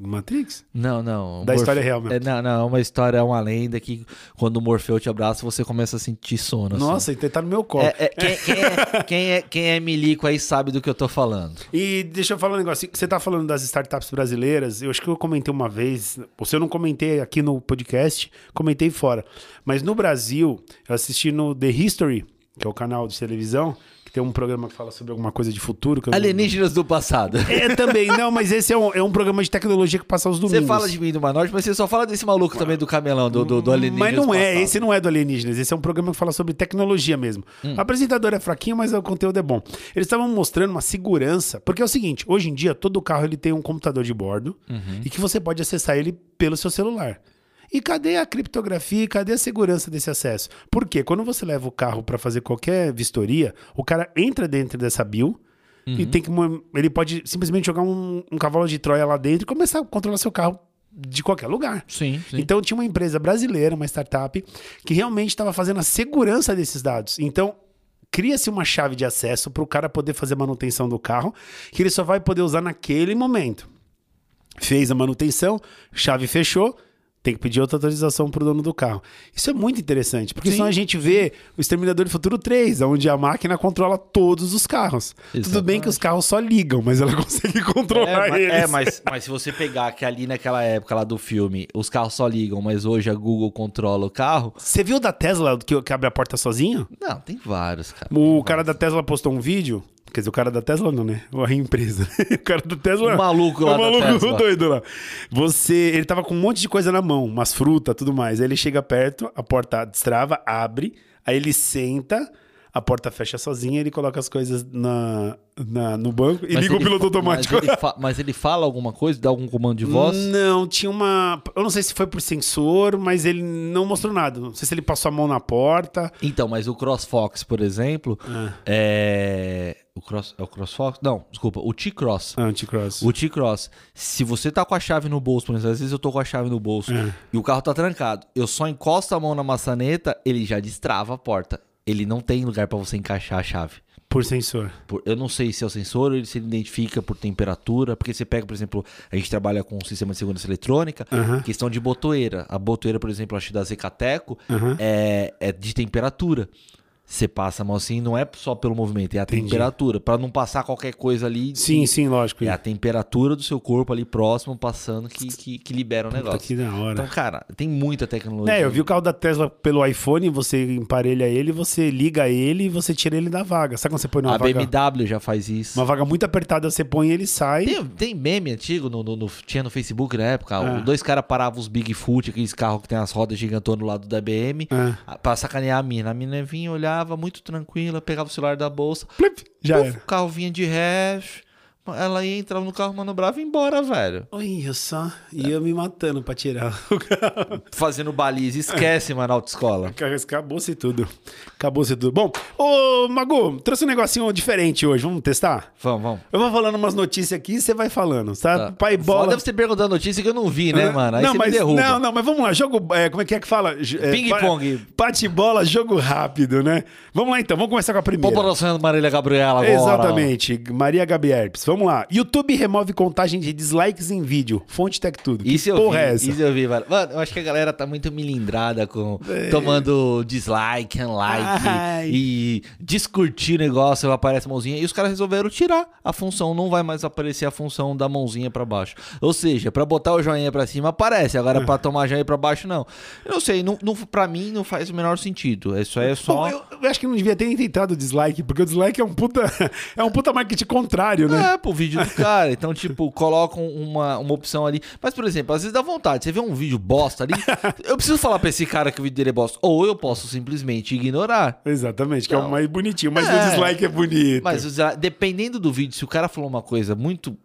Matrix? Não, não. Da história real mesmo. É, não, não, é uma história, é uma lenda que quando o Morfeu te abraça, você começa a sentir sono. assim. Nossa, então tá no meu colo. É, é, quem, quem é, quem, é, quem é milico aí sabe do que eu tô falando. E deixa eu falar um negócio. Você tá falando das startups brasileiras. Eu acho que eu comentei uma vez. Ou se eu não comentei aqui no podcast, comentei fora. Mas no Brasil, eu assisti no The History, que é o canal de televisão, que tem um programa que fala sobre alguma coisa de futuro. que eu não- Alienígenas do passado. É também, não, mas esse é um, é um programa de tecnologia que passa aos domingos. Você fala de mim do Manorte, mas você só fala desse maluco também do camelão, do, do, do alienígenas Mas não é, esse não é do Alienígenas, esse é um programa que fala sobre tecnologia mesmo. Hum. O apresentador é fraquinho, mas o conteúdo é bom. Eles estavam mostrando uma segurança, porque é o seguinte, hoje em dia todo carro ele tem um computador de bordo Uhum. e que você pode acessar ele pelo seu celular. E cadê a criptografia? Cadê a segurança desse acesso? Porque quando você leva o carro para fazer qualquer vistoria, o cara entra dentro dessa bio Uhum. e tem que ele pode simplesmente jogar um, um cavalo de Troia lá dentro e começar a controlar seu carro de qualquer lugar. Sim, sim. Então tinha uma empresa brasileira, uma startup, que realmente estava fazendo a segurança desses dados. Então cria-se uma chave de acesso para o cara poder fazer manutenção do carro, que ele só vai poder usar naquele momento. Fez a manutenção, chave fechou, tem que pedir outra autorização para o dono do carro. Isso é muito interessante, porque Sim. senão a gente vê o Exterminador do Futuro 3, onde a máquina controla todos os carros. Tudo bem que os carros só ligam, mas ela consegue controlar É, mas, eles. é, mas, mas se você pegar que ali naquela época lá do filme, os carros só ligam, mas hoje a Google controla o carro. Você viu da Tesla que, que abre a porta sozinho? Não, tem vários, cara. O cara da Tesla postou um vídeo. Quer dizer, o cara da Tesla não, né? A empresa. o cara da Tesla. O maluco lá O maluco Tesla. doido lá. Você. Ele tava com um monte de coisa na mão, umas frutas, tudo mais. Aí ele chega perto, a porta destrava, abre, aí ele senta, a porta fecha sozinha, ele coloca as coisas na, na- no banco e Mas liga o piloto automático. Mas ele, mas ele fala alguma coisa, dá algum comando de voz? Não, tinha uma. Eu não sei se foi por sensor, mas ele não mostrou nada. Não sei se ele passou a mão na porta. Então, mas o CrossFox, por exemplo, Ah. é. O Cross. É o CrossFox? Não, desculpa, o T-Cross. Anticross. O T-Cross, se você tá com a chave no bolso, por exemplo, às vezes eu tô com a chave no bolso É. e o carro tá trancado, eu só encosto a mão na maçaneta, ele já destrava a porta. Ele não tem lugar pra você encaixar a chave. Por sensor. Por- eu não sei se é o sensor, ele se identifica por temperatura, porque você pega, por exemplo, a gente trabalha com um sistema de segurança eletrônica, Aham. questão de botoeira. A botoeira, por exemplo, acho da Zecateco, Aham. é, é de temperatura. Você passa a mão assim, não é só pelo movimento, é a Entendi. temperatura. Pra não passar qualquer coisa ali. Sim, sim, lógico. É a temperatura do seu corpo ali próximo passando que, que, que libera o Puta, negócio. que da hora. Então, cara, tem muita tecnologia. É, eu vi o carro da Tesla pelo iPhone, você emparelha ele, você liga ele e você tira ele da vaga. Sabe quando você põe numa A vaga, BMW já faz isso. uma vaga muito apertada, você põe ele sai. Tem, tem meme antigo, no, no- no- tinha no Facebook na época. Ah. o- Dois caras paravam os Bigfoot, aqueles carros que tem as rodas gigantonas do lado da BM, Ah. a- pra sacanear a mina. A mina vinha, muito tranquila, pegava o celular da bolsa, Plip, já puf, era. o carro vinha de hash, ela ia, entrava no carro, manobrava e ia embora, velho. Olha só, ia me matando pra tirar o carro. Fazendo baliza, esquece, mano, autoescola. Acabou-se tudo. Acabou-se tudo. Bom, ô Magu, trouxe um negocinho diferente hoje, vamos testar? Vamos, vamos. Eu vou falando umas notícias aqui e você vai falando, tá? Tá. Pai bola. Foda você perguntar notícia que eu não vi, né, mano? Aí não, você mas, me derruba. Não, não, mas vamos lá. Jogo. é, como é que é que fala? É, Ping-pong. Bate-bola, jogo rápido, né? Vamos lá então, vamos começar com a primeira. População Marília Gabriela agora. Exatamente, Maria Gabi Herpes. Vamos lá. YouTube remove contagem de dislikes em vídeo. Fonte Tech Tudo. Que Isso eu porra vi, é essa? isso eu vi, mano. Mano, eu acho que a galera tá muito milindrada com É. tomando dislike, unlike Ai. e descurtir o negócio, aparece a mãozinha. E os caras resolveram tirar a função, não vai mais aparecer a função da mãozinha pra baixo. Ou seja, pra botar o joinha pra cima aparece, agora pra tomar joinha pra baixo não. Eu não sei, não, não, pra mim não faz o menor sentido. Isso aí é só... Bom, eu, eu acho que não devia ter nem tentado o dislike, porque o dislike é um puta, é um puta marketing contrário, né? É, pro vídeo do cara. Então, tipo, colocam uma, uma opção ali. Mas, por exemplo, às vezes dá vontade. Você vê um vídeo bosta ali. eu preciso falar pra esse cara que o vídeo dele é bosta. Ou eu posso simplesmente ignorar. Exatamente, que é o mais bonitinho, mas É. o dislike é bonito. Mas dependendo do vídeo, se o cara falou uma coisa muito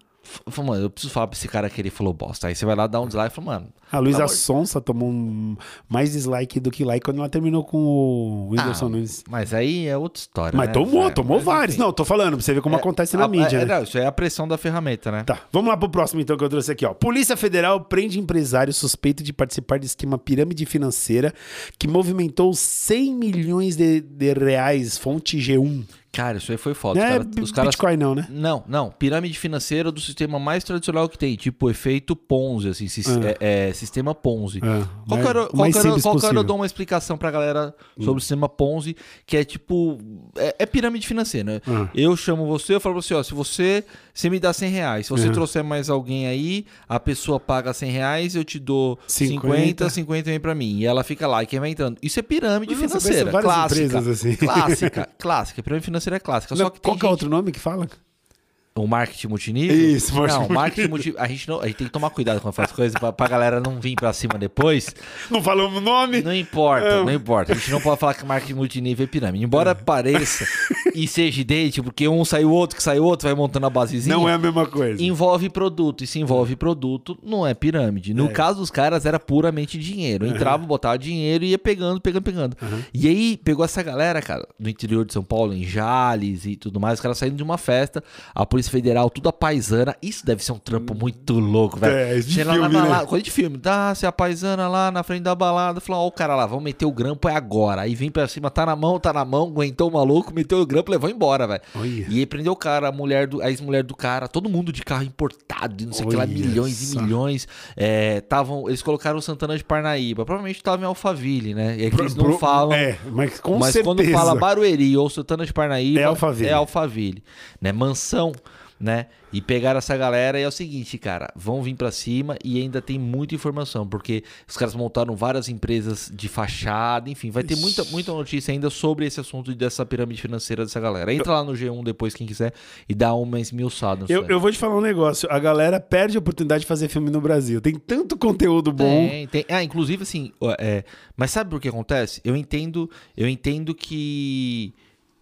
falei, mano, eu preciso falar pra esse cara que ele falou bosta. Aí você vai lá dar um dislike e fala, mano. A Luísa amor- Sonsa tomou um- mais dislike do que like quando ela terminou com o Whindersson Ah, Nunes. Mas aí é outra história. Mas né? tomou, É, tomou mas, vários. enfim. Não, tô falando, pra você ver como É, acontece na a- mídia, é, né? não, isso aí é a pressão da ferramenta, né? Tá, vamos lá pro próximo então que eu trouxe aqui, ó. Polícia Federal prende empresário suspeito de participar de esquema pirâmide financeira que movimentou 100 milhões de, de reais, fonte G1. Cara, isso aí foi foda. Não Os é cara- os caras Bitcoin não, né? Não, não. Pirâmide financeira do sistema mais tradicional que tem, tipo efeito Ponzi, assim, sis- é, é, sistema Ponzi. É, Qual era, qual qual. Hum. eu dou uma explicação pra galera sobre o sistema Ponzi, que é tipo. É, é pirâmide financeira, né? Ah. Eu chamo você, eu falo pra você, ó, se você. Você me dá 100 reais. Se você Uhum. trouxer mais alguém aí, a pessoa paga 100 reais, eu te dou 50. 50, 50 vem pra mim. E ela fica lá, e quem vai entrando. Isso é pirâmide Nossa, financeira. Clássica. empresas assim. Clássica, clássica. Pirâmide financeira é clássica. Não, Só que qual que é gente- outro nome que fala? O marketing multinível? Isso, marketing Não, marketing multinível. A gente, não, a gente tem que tomar cuidado quando faz coisas pra, pra galera não vir pra cima depois. Não falamos o nome? Não importa, É. não importa. A gente não pode falar que marketing multinível é pirâmide. Embora pareça e seja idêntico, porque um sai o outro, que sai o outro, vai montando a basezinha. Não é a mesma coisa. Envolve produto. E se envolve produto, não é pirâmide. No É. caso dos caras, era puramente dinheiro. Entrava, botava dinheiro e ia pegando, pegando, pegando. E aí, pegou essa galera, cara, no interior de São Paulo, em Jales e tudo mais, os caras saindo de uma festa, a Polícia Federal, tudo a paisana. Isso deve ser um trampo muito louco, velho. É, de Chega lá filme, né? coisa de filme. Dá, se a paisana lá na frente da balada, falou, ó, o cara lá, vamos meter o grampo, é agora. Aí vem pra cima, tá na mão, tá na mão, aguentou o maluco, meteu o grampo, levou embora, velho. E aí prendeu o cara, a mulher do, a ex-mulher do cara, todo mundo de carro importado, e não sei o que lá, milhões e milhões. É, tavam, eles colocaram o Santana de Parnaíba. Provavelmente tava em Alphaville, né? E aqui eles não falam. É, mas com mas certeza. quando fala Barueri ou Santana de Parnaíba, É Alphaville. É Alphaville, né? Mansão, né? E pegaram essa galera e é o seguinte, cara, vão vir pra cima e ainda tem muita informação, porque os caras montaram várias empresas de fachada, enfim, vai ter muita, muita notícia ainda sobre esse assunto dessa pirâmide financeira dessa galera. Entra lá no G1 depois, quem quiser, e dá uma esmiuçada. Eu, eu vou te falar um negócio. A galera perde a oportunidade de fazer filme no Brasil. Tem tanto conteúdo bom. Tem, tem. Ah, inclusive, assim, é, mas sabe por que acontece? Eu entendo, eu entendo que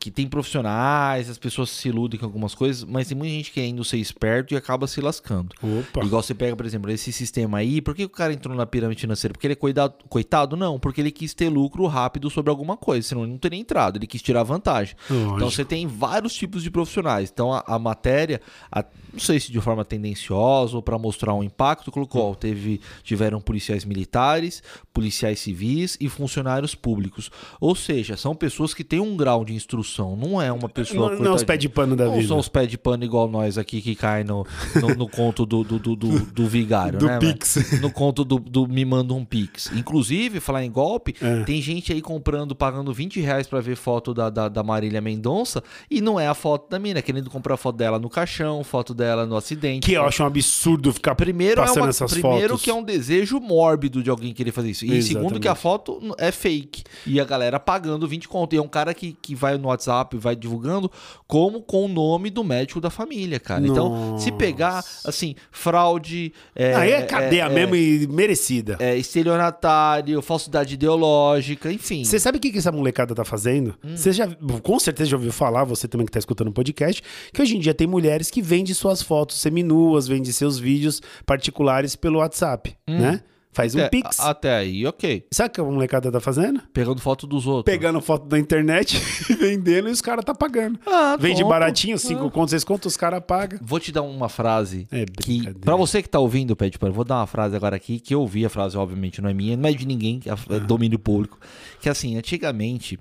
que tem profissionais, as pessoas se iludem com algumas coisas, mas tem muita gente querendo ser esperto e acaba se lascando. Opa. Igual você pega, por exemplo, esse sistema aí, por que o cara entrou na pirâmide financeira? Porque ele é coitado, coitado? Não, porque ele quis ter lucro rápido sobre alguma coisa, senão ele não teria entrado, ele quis tirar vantagem. Lógico. Então você tem vários tipos de profissionais. Então a, a matéria, a- não sei se de forma tendenciosa ou para mostrar um impacto, colocou, teve, tiveram policiais militares, policiais civis e funcionários públicos. Ou seja, são pessoas que têm um grau de instrução, não é uma pessoa Não, não os coitadinha. pés de pano da Não vida. são os pés de pano igual nós aqui que cai no, no, no conto do, do, do, do, do vigário, Do né? Pix. velho? No conto do, do me manda um Pix. Inclusive, falar em golpe, É. tem gente aí comprando, pagando 20 reais pra ver foto da, da, da Marília Mendonça e não é a foto da mina, querendo comprar foto dela no caixão, foto dela no acidente. Que eu acho um absurdo ficar Primeiro, é passando uma, essas primeiro fotos. que é um desejo mórbido de alguém querer fazer isso. E segundo que a Exatamente. foto é fake. E a galera pagando 20 conto. E é um cara que, que vai no WhatsApp, vai divulgando como com o nome do médico da família, cara. Então, se pegar, assim, fraude... É, Aí é cadeia é, mesmo e merecida. É, estelionatário, falsidade ideológica, enfim. Você sabe o que, que essa molecada tá fazendo? Hum. Você já, com certeza já ouviu falar, você também que tá escutando o podcast, que hoje em dia tem mulheres que vendem suas fotos seminuas, vendem seus vídeos particulares pelo WhatsApp, né? Faz um. Até- pix. a- Até aí, ok. Sabe o que a molecada tá fazendo? Pegando foto dos outros. Pegando foto da internet, vendendo e os caras tá pagando. Ah, Vende pronto. baratinho, 5 contos, 6 contos, os caras pagam. Vou te dar uma frase É que, pra você que tá ouvindo o Pé de Pano, vou dar uma frase agora aqui, que eu ouvi a frase, obviamente não é minha, não é de ninguém, é é domínio público, que assim, antigamente,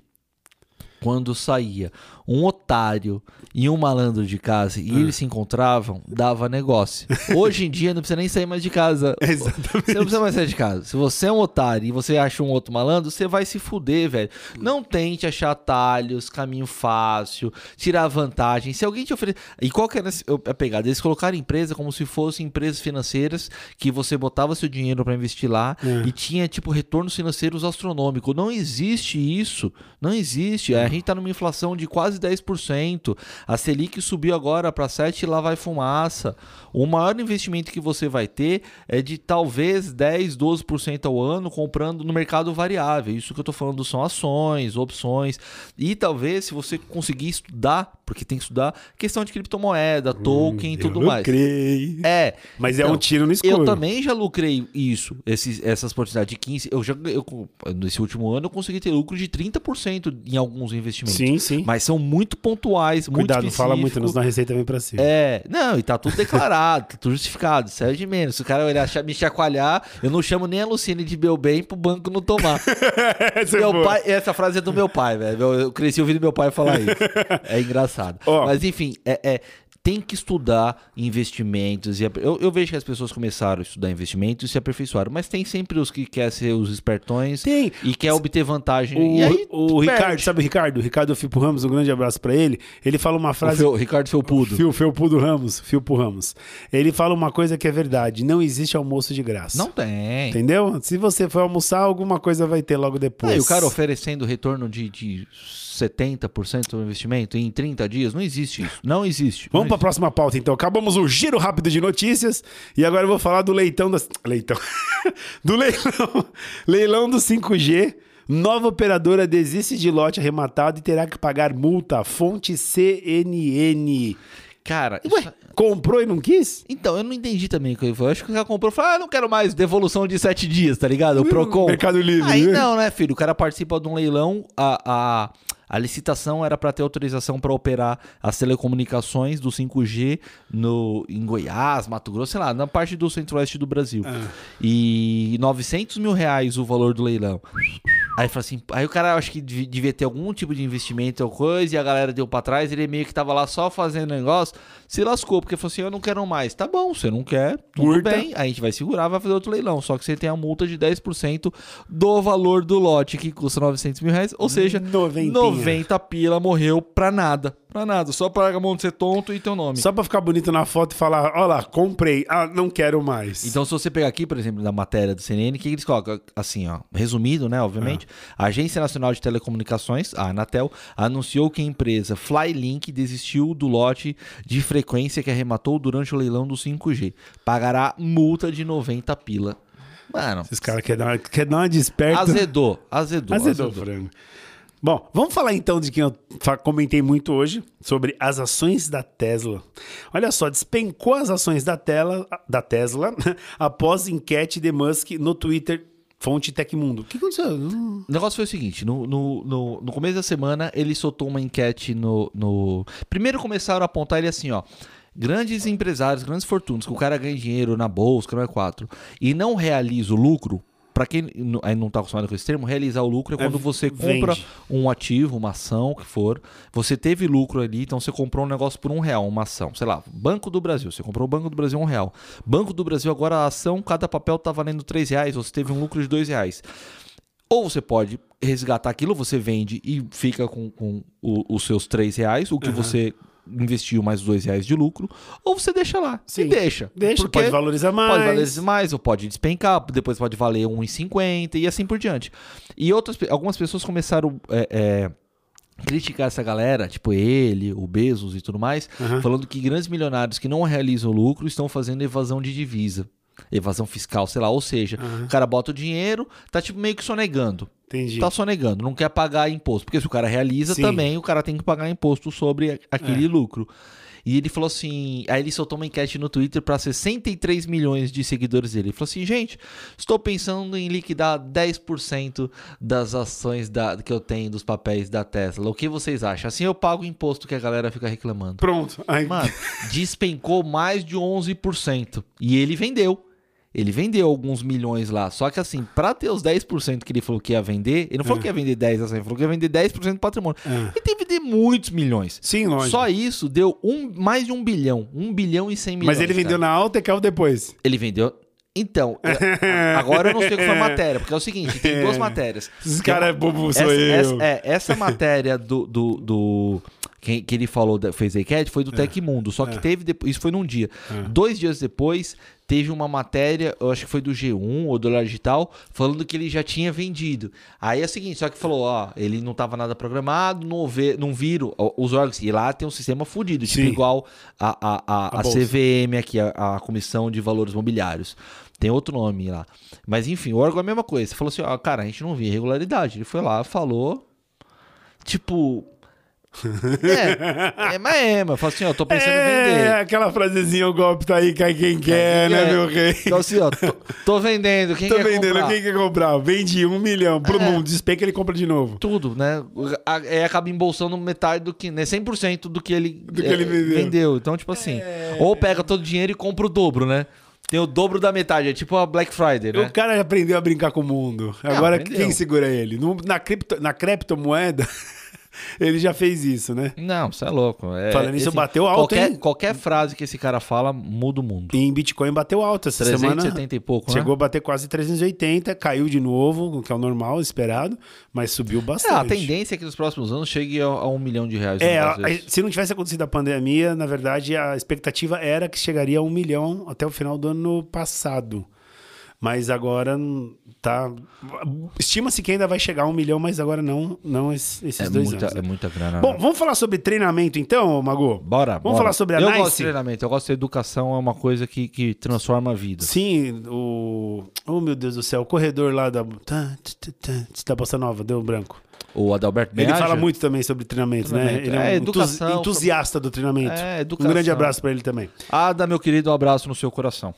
quando saía um otário e um malandro de casa e eles se encontravam, dava negócio. Hoje em dia não precisa nem sair mais de casa. Exatamente. Você não precisa mais sair de casa. Se você é um otário e você acha um outro malandro, você vai se fuder, velho. Não tente achar atalhos, caminho fácil, tirar vantagem. Se alguém te oferecer. E qual que era a pegada? Eles colocaram empresa como se fossem empresas financeiras que você botava seu dinheiro para investir lá É. e tinha, tipo, retornos financeiros astronômicos. Não existe isso. Não existe. A gente tá numa inflação de quase 10%. A Selic subiu agora para 7 e lá vai fumaça. O maior investimento que você vai ter é de talvez 10, 12% ao ano comprando no mercado variável. Isso que eu tô falando são ações, opções. E talvez se você conseguir estudar, porque tem que estudar, questão de criptomoeda, token e tudo eu mais. lucrei. É. Mas é então, um tiro no escuro. Eu também já lucrei isso, esses, essas oportunidades de 15. Eu já, eu, nesse último ano, eu consegui ter lucro de 30% em alguns investimentos. Sim, sim. Mas são muito pontuais, muito Cuidado, não fala muito, específicos. senão a receita vem pra cima. É, não, e tá tudo declarado, tá tudo justificado, serve de menos. Se o cara olhar, me chacoalhar, eu não chamo nem a Luciene de meu bem pro banco não tomar. Essa é meu boa. pai, essa frase é do meu pai, velho. Eu cresci ouvindo meu pai falar isso. É engraçado. Ó. Mas enfim, é, é- tem que estudar investimentos. E, eu, eu vejo que as pessoas começaram a estudar investimentos e se aperfeiçoaram, mas tem sempre os que querem ser os espertões Tem. e quer obter vantagem. O, aí, o. Ricardo, sabe o Ricardo? O Ricardo Fipo Ramos, um grande abraço pra ele. Ele fala uma O frase. Fel- Ricardo Felpudo. Fio, Felpudo Ramos, Filpo Ramos. Ele fala uma coisa que é verdade: não existe almoço de graça. Não tem. Entendeu? Se você for almoçar, alguma coisa vai ter logo depois. Ah, e o cara oferecendo retorno de, de 70% do investimento em 30 dias, não existe isso. Não existe. Vamos para a próxima pauta, então. Acabamos o giro rápido de notícias e agora eu vou falar do leitão das. Leitão. do leilão. Leilão do 5G. Nova operadora desiste de lote arrematado e terá que pagar multa. Fonte CNN. Cara, Ué, isso- comprou e não quis? então, eu não entendi também o que ele falou. Acho que o cara comprou e falou: ah, não quero mais devolução de 7 dias, tá ligado? O Procon. Mercado Livre, Aí né? não, né, filho? O cara participa de um leilão, a, a, a licitação era para ter autorização para operar as telecomunicações do 5G no, em Goiás, Mato Grosso, sei lá, na parte do centro-oeste do Brasil. Ah. E 900 mil reais o valor do leilão. Aí fala assim, aí o cara acho que dev- devia ter algum tipo de investimento ou coisa, e a galera deu pra trás, ele meio que tava lá só fazendo negócio, se lascou, porque falou assim: eu não quero mais. Tá bom, você não quer, tudo Curta. bem, a gente vai segurar, vai fazer outro leilão. Só que você tem a multa de 10% do valor do lote, que custa 900 mil reais, ou seja, Noventinha. 90 pila morreu pra nada. Pra nada, só para a mão de ser tonto e teu nome. Só pra ficar bonito na foto e falar: olha lá, comprei. Ah, não quero mais. Então, se você pegar aqui, por exemplo, na matéria do CNN, o que eles colocam? Assim, ó, resumido, né, obviamente, a Agência Nacional de Telecomunicações, a Anatel, anunciou que a empresa Flylink desistiu do lote de frequência que arrematou durante o leilão do 5G. Pagará multa de 90 pila. Mano, Esses caras querem dar, uma- quer dar uma desperta. azedou, azedou, Azedou, azedou. frango. Bom, vamos falar então de quem eu comentei muito hoje, sobre as ações da Tesla. Olha só, despencou as ações da, tela, da Tesla após enquete de Musk no Twitter, fonte Tecmundo. O que aconteceu? O negócio foi o seguinte: no, no, no, no começo da semana, ele soltou uma enquete no, no. Primeiro começaram a apontar ele assim, ó. Grandes empresários, grandes fortunas, que o cara ganha dinheiro na bolsa, não é quatro, e não realiza o lucro. Pra quem aí não tá acostumado com esse termo, realizar o lucro é quando você compra vende. um ativo, uma ação, o que for. Você teve lucro ali, então você comprou um negócio por um real, uma ação. Sei lá, Banco do Brasil. Você comprou o Banco do Brasil um real. Banco do Brasil, agora a ação, cada papel tá valendo três reais, você teve um lucro de dois reais. Ou você pode resgatar aquilo, você vende e fica com, com o- os seus três reais, o que você investiu mais dois reais de lucro, ou você deixa lá. Sim. E deixa. Deixa, Porque pode valorizar mais. Pode valorizar mais, ou pode despencar, depois pode valer 1,50 e assim por diante. E outras, algumas pessoas começaram é, é, criticar essa galera, tipo ele, o Bezos e tudo mais, Aham. falando que grandes milionários que não realizam lucro estão fazendo evasão de divisa. Evasão fiscal, sei lá, ou seja, o cara bota o dinheiro, tá tipo meio que sonegando. Entendi. Tá sonegando, não quer pagar imposto. Porque se o cara realiza Sim. também, o cara tem que pagar imposto sobre aquele lucro. E ele falou assim. Aí ele soltou uma enquete no Twitter para 63 milhões de seguidores dele. Ele falou assim: gente, estou pensando em liquidar 10% das ações da, que eu tenho dos papéis da Tesla. O que vocês acham? Assim eu pago o imposto que a galera fica reclamando. Pronto. Aí, Mano, despencou mais de 11%. E ele vendeu. Ele vendeu alguns milhões lá. Só que assim, pra ter os 10% que ele falou que ia vender, ele não falou que ia vender 10 ações, ele falou que ia vender 10% do patrimônio. É. Ele tem que vender muitos milhões. Sim, lógico. Só isso deu um, mais de um bilhão. Um bilhão e 100 milhões. Mas ele vendeu cara. na alta e caiu depois. Ele vendeu. Então, é, agora eu não sei o que foi a matéria, porque é o seguinte: tem duas matérias. Uma- caras é bobo, sou essa, eu. essa- é, essa matéria do. do, do- que, que ele falou, fez a enquete, foi do Tecmundo. Só que é. teve. Isso foi num dia. Dois dias depois, teve uma matéria, eu acho que foi do G1 ou do Olhar Digital, falando que ele já tinha vendido. Aí é o seguinte, só que falou, ó, ele não tava nada programado, não, houve, não viram os órgãos. E lá tem um sistema fudido, tipo igual a, a, a, A a. CVM aqui, a, a Comissão de Valores Mobiliários. Tem outro nome lá. Mas enfim, o órgão é a mesma coisa. Você falou assim, ó, cara, a gente não via irregularidade. Ele foi lá, falou. Tipo. É, é, mas é, mas falou assim, ó, tô pensando em É, vender. aquela frasezinha, o golpe tá aí, cai quem quer, né, É. meu rei? Então assim, ó, tô, tô vendendo, quem Tô quer vendendo, comprar? quem quer comprar? Vende um milhão pro É. mundo, despenca ele compra de novo. Tudo, né? É, acaba embolsando metade do que, né? 100% do que ele, Do que é, ele vendeu. Então, tipo assim, ou pega todo o dinheiro e compra o dobro, né? Tem o dobro da metade, é tipo a Black Friday, né? O cara aprendeu a brincar com o mundo. Agora aprendeu. quem segura ele? No- na, cripto, na criptomoeda, ele já fez isso, né? Não, você é louco. É, Falando nisso, bateu alto, qualquer, hein? qualquer frase que esse cara fala muda o mundo. E em Bitcoin bateu alto essa 370 semana. e pouco, né? Chegou a bater quase 380, caiu de novo, o que é o normal, esperado, mas subiu É, bastante. a tendência é que nos próximos anos chegue a, a um milhão de reais. É, a- se não tivesse acontecido a pandemia, na verdade, a expectativa era que chegaria a um milhão até o final do ano passado. Mas agora tá. Estima-se que ainda vai chegar a um milhão, mas agora não, não es- esses é, dois muita, anos. é muita grana. Bom, né? vamos falar sobre treinamento então, Mago? Bora. Vamos bora. falar sobre a Eu Nice? gosto de treinamento, eu gosto de educação, é uma coisa que, que transforma a vida. Sim, o. Oh, meu Deus do céu, o corredor lá da. tá, tá, tá, Da Bossa Nova, deu branco. O Adalberto Ele fala muito também sobre treinamento, né? Treinamento. Ele é um É, educação, entusiasta do treinamento. É, um educação. grande abraço pra ele também. Ada, meu querido, um abraço no seu coração.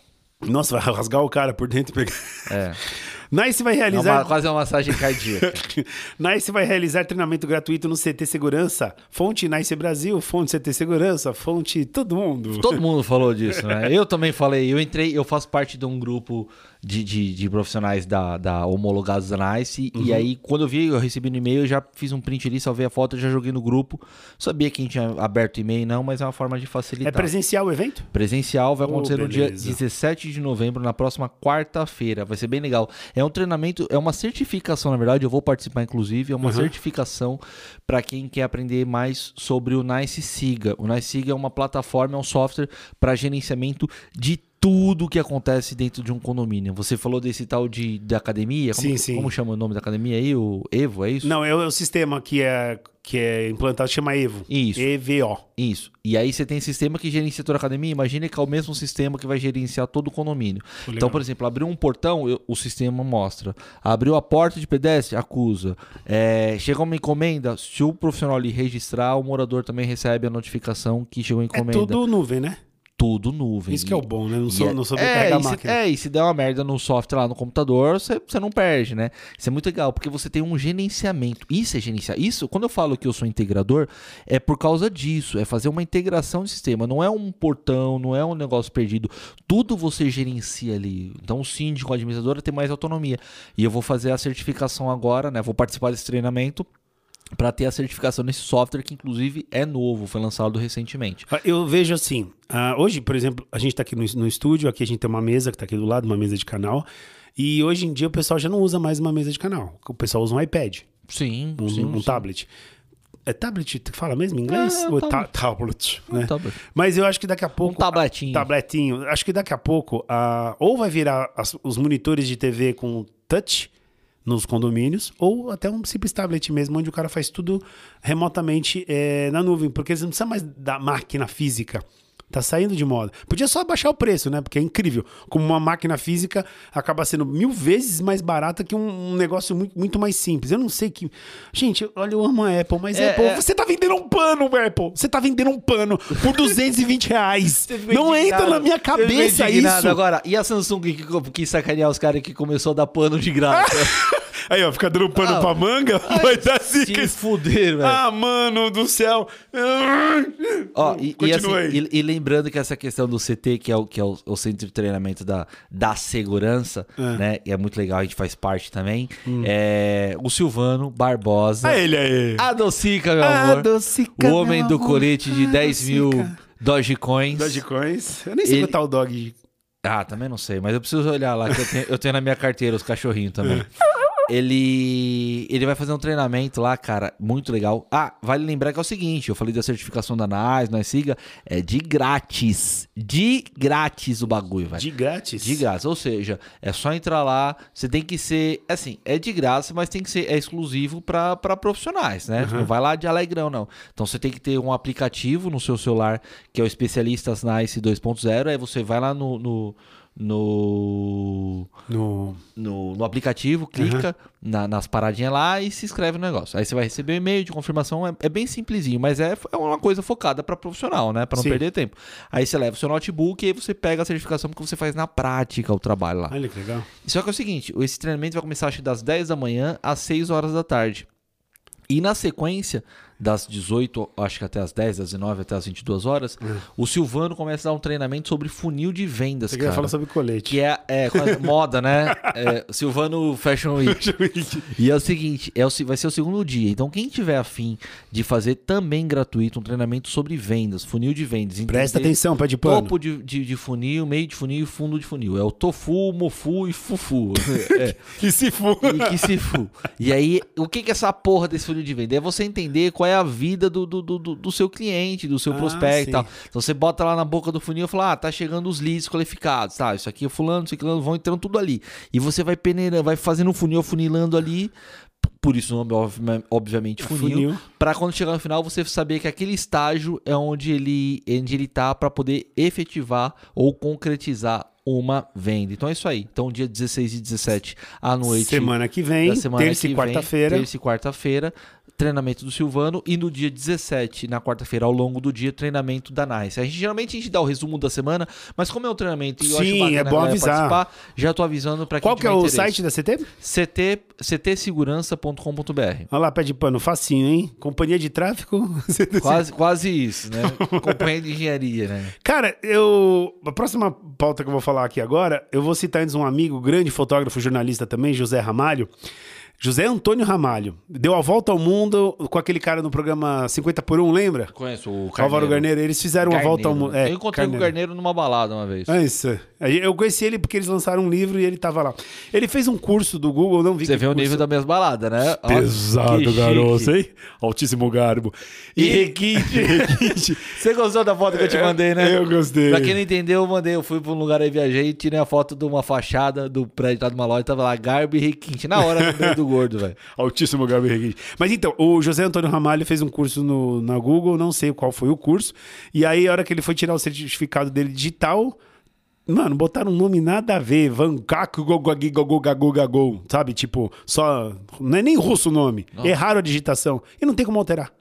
Nossa, vai rasgar o cara por dentro e pegar. É. Nice vai É realizar. uma- quase uma massagem cardíaca. Nice vai realizar treinamento gratuito no CT Segurança. Fonte Nice Brasil, fonte CT Segurança, fonte todo mundo. Todo mundo falou disso, né? Eu também falei. Eu entrei, eu faço parte de um grupo de, de, de profissionais da, da homologados da Nice. Uhum. E aí, quando eu vi, eu recebi no e-mail, eu já fiz um print ali, salvei a foto, já joguei no grupo. Sabia que a gente tinha aberto e-mail, não, mas é uma forma de facilitar. É presencial o evento? Presencial vai Oh, acontecer no dia beleza. 17 de novembro, na próxima quarta-feira. Vai ser bem legal. É um treinamento, é uma certificação, na verdade. Eu vou participar, inclusive. É uma Uhum. certificação para quem quer aprender mais sobre o Nice Siga. O Nice Siga é uma plataforma, é um software para gerenciamento de tudo que acontece dentro de um condomínio. Você falou desse tal de, de academia? Como, Sim, sim. Como chama o nome da academia aí? O Evo, é isso? Não, é o, é sistema que é, que é implantado, chama EVO. Isso. EVO. Isso. E aí você tem sistema que gerencia toda a academia. Imagine que é o mesmo sistema que vai gerenciar todo o condomínio. Legal. Então, por exemplo, abriu um portão, eu- o sistema mostra. Abriu a porta de pedestre, acusa. É, chegou uma encomenda, se o profissional ali registrar, o morador também recebe a notificação que chegou a É encomenda. tudo nuvem, né? Tudo nuvem. Isso que é o bom, né? Não, sou, é- não sou é, carregar a e se, máquina. é, e se der uma merda no software lá no computador, você você não perde, né? Isso é muito legal, porque você tem um gerenciamento. Isso é gerenciar. Isso, quando eu falo que eu sou integrador, é por causa disso. É fazer uma integração de sistema. Não é um portão, não é um negócio perdido. Tudo você gerencia ali. Então o síndico, a administradora tem mais autonomia. E eu vou fazer a certificação agora, né? Vou participar desse treinamento. Para ter a certificação nesse software, que inclusive é novo, foi lançado recentemente. Ah, Eu vejo assim, ah, hoje, por exemplo, a gente tá aqui no, no estúdio, aqui a gente tem uma mesa que tá aqui do lado, uma mesa de canal, e hoje em dia o pessoal já não usa mais uma mesa de canal, o pessoal usa um iPad, Sim, um, sim, um sim. é É tablet, tu fala mesmo em inglês? É, Ou tablet. ta- tablet, Um né? tablet. Mas eu acho que daqui a pouco... Um tabletinho. Tabletinho. Acho que daqui a pouco, ah, ou vai virar as- os monitores de TV com touch nos condomínios, ou até um simples tablet mesmo, onde o cara faz tudo remotamente eh, na nuvem, porque você não precisa mais da máquina física. Tá saindo de moda. Podia só baixar o preço, né? Porque é incrível. Como uma máquina física acaba sendo mil vezes mais barata que um, um negócio muito, muito mais simples. Eu não sei que. Gente, olha, eu amo a Apple, mas É, Apple, é. você tá vendendo um pano, Apple. Você tá vendendo um pano por 220 reais. Não entra na minha cabeça isso. Agora, e a Samsung que quis sacanear os caras que começou a dar pano de graça? Aí, ó, fica dando pano Ah, pra manga, vai dar zica. Se fuder, velho. Ah, mano do céu. Ó, e, e, assim, aí. e- e lembrando que essa questão do CT, que é o, que é o, o centro de treinamento da, da segurança, É. Hum. né? E é muito legal, a gente faz parte também. É, o Silvano Barbosa. Ah, ele aí. A Docica, meu amor. Docica, o homem do amor. colete de Ah, 10 mil Docica. Dogecoins. Dogecoins. Eu nem sei Ele- botar o dog. Ah, também não sei, mas eu preciso olhar lá, que eu tenho, eu tenho na minha carteira os cachorrinhos também. Ele ele vai fazer um treinamento lá, cara, muito legal. Ah, vale lembrar que é o seguinte, eu falei da certificação da NAS, nós siga, é de grátis. De grátis o bagulho, velho. De grátis? De graça, ou seja, é só entrar lá, você tem que ser, assim, é de graça, mas tem que ser é exclusivo para profissionais, né? Não vai lá de alegrão, não. Então você tem que ter um aplicativo no seu celular, que é o Especialistas Nice 2.0, aí você vai lá no, no no, No... no, no aplicativo, clica na- nas paradinhas lá e se inscreve no negócio. Aí você vai receber um e-mail de confirmação, é, é bem simplesinho, mas é, é uma coisa focada para profissional, né? Para não Sim. perder tempo. Aí você leva o seu notebook e aí você pega a certificação porque você faz na prática o trabalho lá. Olha que legal. Só que é o seguinte, esse treinamento vai começar acho que das 10 da manhã às 6 horas da tarde. E na sequência, das 18, acho que até as 10, das 19 até as 22 horas, o Silvano começa a dar um treinamento sobre funil de vendas, Você cara. falar sobre colete. Que é, é moda, né? É, Silvano Fashion Week. E é o seguinte, é o, vai ser o segundo dia. Então, quem tiver afim de fazer também gratuito um treinamento sobre vendas, funil de vendas. Presta atenção, pé de pano. Topo de, de, de funil, meio de funil e fundo de funil. É o tofu, mofu e fufu. É. Que se for. E que se fu. E aí, o que que é essa porra desse funil de venda? É você entender qual é a vida do, do, do, do- seu cliente, do seu Ah, prospecto e tal. Então você bota lá na boca do funil e fala, ah, tá chegando os leads qualificados, tá? Isso aqui é fulano, isso aqui é vão entrando tudo ali. E você vai peneirando, vai fazendo um funil, funilando ali. Por isso o nome, obvi- obviamente, funil. Funil. Pra quando chegar no final, você saber que aquele estágio é onde ele, onde ele tá para poder efetivar ou concretizar uma venda. Então é isso aí. Então, dia 16 e 17 à noite Semana que vem, semana terça que e quarta-feira. Terça e quarta-feira, treinamento do Silvano. E no dia 17, na quarta-feira, ao longo do dia, treinamento da Nice. A gente, geralmente a gente dá o resumo da semana, mas como é um treinamento e eu Sim, acho é bom avisar. participar, já tô avisando para quem Qual que é o interesse. site da CT? CT, ctsegurança.com.br. Olha lá, pé de pano, facinho, hein? Companhia de tráfico. Quase, quase isso, né? Companhia de engenharia, né? Cara, eu. A próxima pauta que eu vou falar aqui agora, eu vou citar antes um amigo, grande fotógrafo, jornalista também, José Ramalho. José Antônio Ramalho. Deu a volta ao mundo com aquele cara no programa 50 por 1, lembra? Conheço o Álvaro Garneiro. Eles fizeram uma volta ao mundo. eu encontrei com o Garneiro numa balada uma vez. É isso. Eu conheci ele porque eles lançaram um livro e ele tava lá. Ele fez um curso do Google, não vi Você vê o nível das minhas baladas, né? Pesado, garoto, hein? Altíssimo garbo. E E requinte. requinte. Você gostou da foto que eu te mandei, né? Eu gostei. Pra quem não entendeu, eu mandei. Eu fui pra um lugar aí, viajei, tirei a foto de uma fachada do prédio lá de uma loja, tava lá, Garbo e Requinte. Na hora, do gordo, velho. Altíssimo Gabi Reguinte. Mas então, o José Antônio Ramalho fez um curso no, na Google, não sei qual foi o curso. E aí, a hora que ele foi tirar o certificado dele digital, mano, botaram um nome nada a ver. Vancaco Gogagigogogagogagol, sabe? Tipo, só. Não é nem russo o nome. Erraram a digitação. E não tem como alterar.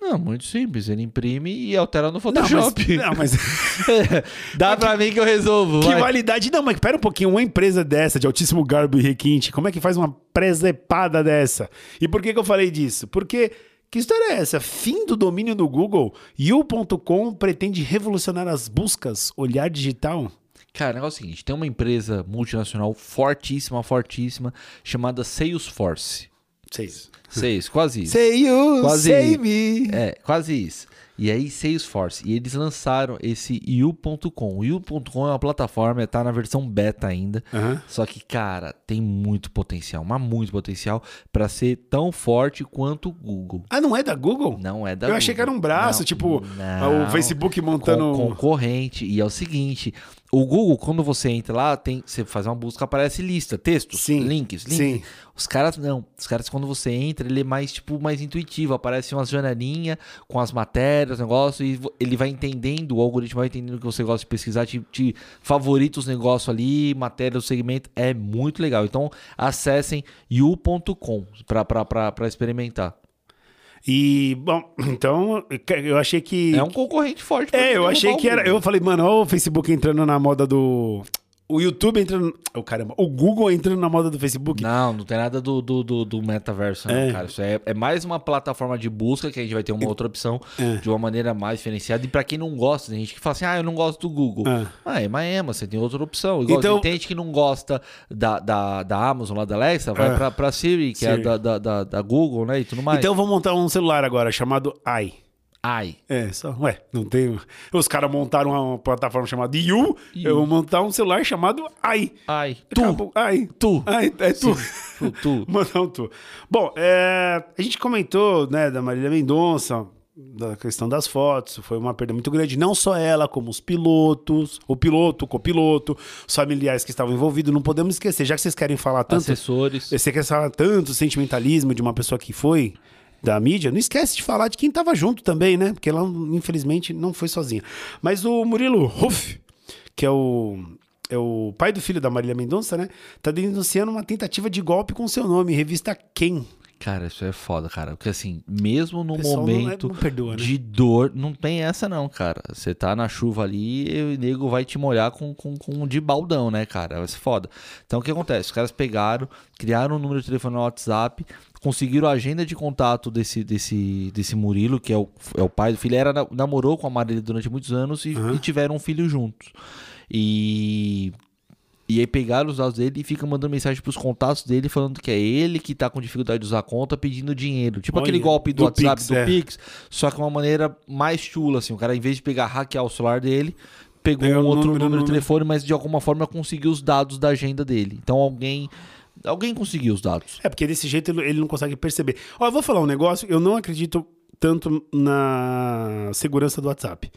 Não, muito simples. Ele imprime e altera no Não, Photoshop. mas, não, mas Dá pra mim que eu resolvo. que vai. validade. Não, mas pera um pouquinho. Uma empresa dessa, de altíssimo garbo e requinte, como é que faz uma presepada dessa? E por que, que eu falei disso? Porque. Que história é essa? Fim do domínio do Google? You.com pretende revolucionar as buscas, olhar digital? Cara, o negócio é o seguinte: tem uma empresa multinacional fortíssima, fortíssima, chamada Salesforce. Seis. Sales, quase isso. You, Quase me. É, quase isso. E aí, Salesforce. E eles lançaram esse You.com. O You.com é uma plataforma, tá na versão beta ainda. Aham. Só que, cara, tem muito potencial, mas muito potencial pra ser tão forte quanto o Google. Ah, não é da Google? Não é da Eu achei que era um braço, Não, tipo, não. o Facebook montando. Con- concorrente. E é o seguinte: o Google, quando você entra lá, tem, você faz uma busca, aparece lista, textos, Sim, links, links. sim. Os caras não. Os caras, quando você entra, ele é mais, tipo, mais intuitivo. Aparece umas janelinhas com as matérias, negócio, e ele vai entendendo, o algoritmo vai entendendo o que você gosta de pesquisar, te, te favorita os negócios ali, matéria do segmento. É muito legal. Então, acessem you.com pra experimentar. E, bom, então, eu achei que. É um concorrente forte. É, eu achei que era. Eu falei, mano, ó, o Facebook entrando na moda do. O YouTube entrando. Oh, caramba. O Google entrando na moda do Facebook. Não, não tem nada do, do, do, do metaverso, não, É. cara. Isso é, é mais uma plataforma de busca que a gente vai ter uma outra opção É. de uma maneira mais diferenciada. E pra quem não gosta, tem gente que fala assim, ah, eu não gosto do Google. É. Ah, é Maema, você tem outra opção. Igual Então- tem gente que não gosta da, da, da Amazon, lá da Alexa, vai É. pra, pra Siri, que Siri. é da, da, da, da Google, né, e tudo mais. Então vou montar um celular agora chamado i. Ai. É, só. Ué, não tem. Os caras montaram uma plataforma chamada You, eu vou montar um celular chamado Ai. Ai. Tu. Acabou. Ai. Tu. Ai, é tu. Tu, tu. Mandar um tu. Bom, é, a gente comentou, né, da Marília Mendonça, da questão das fotos, foi uma perda muito grande, não só ela, como os pilotos, o piloto, o copiloto, os familiares que estavam envolvidos, não podemos esquecer, já que vocês querem falar tanto, Assessores. você quer falar tanto sentimentalismo de uma pessoa que foi da mídia, não esquece de falar de quem estava junto também, né? Porque ela, infelizmente, não foi sozinha. Mas o Murilo Ruff, que é o, é o pai do filho da Marília Mendonça, né? Tá denunciando uma tentativa de golpe com seu nome, revista Quem. Cara, isso é foda, cara. Porque assim, mesmo no não é- momento não perdoa, né? de dor, não tem essa não, cara. Você tá na chuva ali e o nego vai te molhar com, com, com de baldão, né, cara? Vai ser foda. Então o que acontece? Os caras pegaram, criaram um número de telefone no WhatsApp, conseguiram a agenda de contato desse, desse, desse Murilo, que é o, é o pai do filho. Era, namorou com a Marília durante muitos anos e, Aham. e tiveram um filho juntos. E e aí pegaram os dados dele e fica mandando mensagem pros contatos dele falando que é ele que tá com dificuldade de usar a conta pedindo dinheiro. Tipo Olha, aquele golpe do, do WhatsApp Pix, do é. Pix, só que uma maneira mais chula, assim. O cara, em vez de pegar, hackear o celular dele, pegou um outro número, número, de telefone, mas de alguma forma conseguiu os dados da agenda dele. Então alguém. Alguém conseguiu os dados. É, porque desse jeito ele, ele não consegue perceber. Ó, eu vou falar um negócio, eu não acredito tanto na segurança do WhatsApp.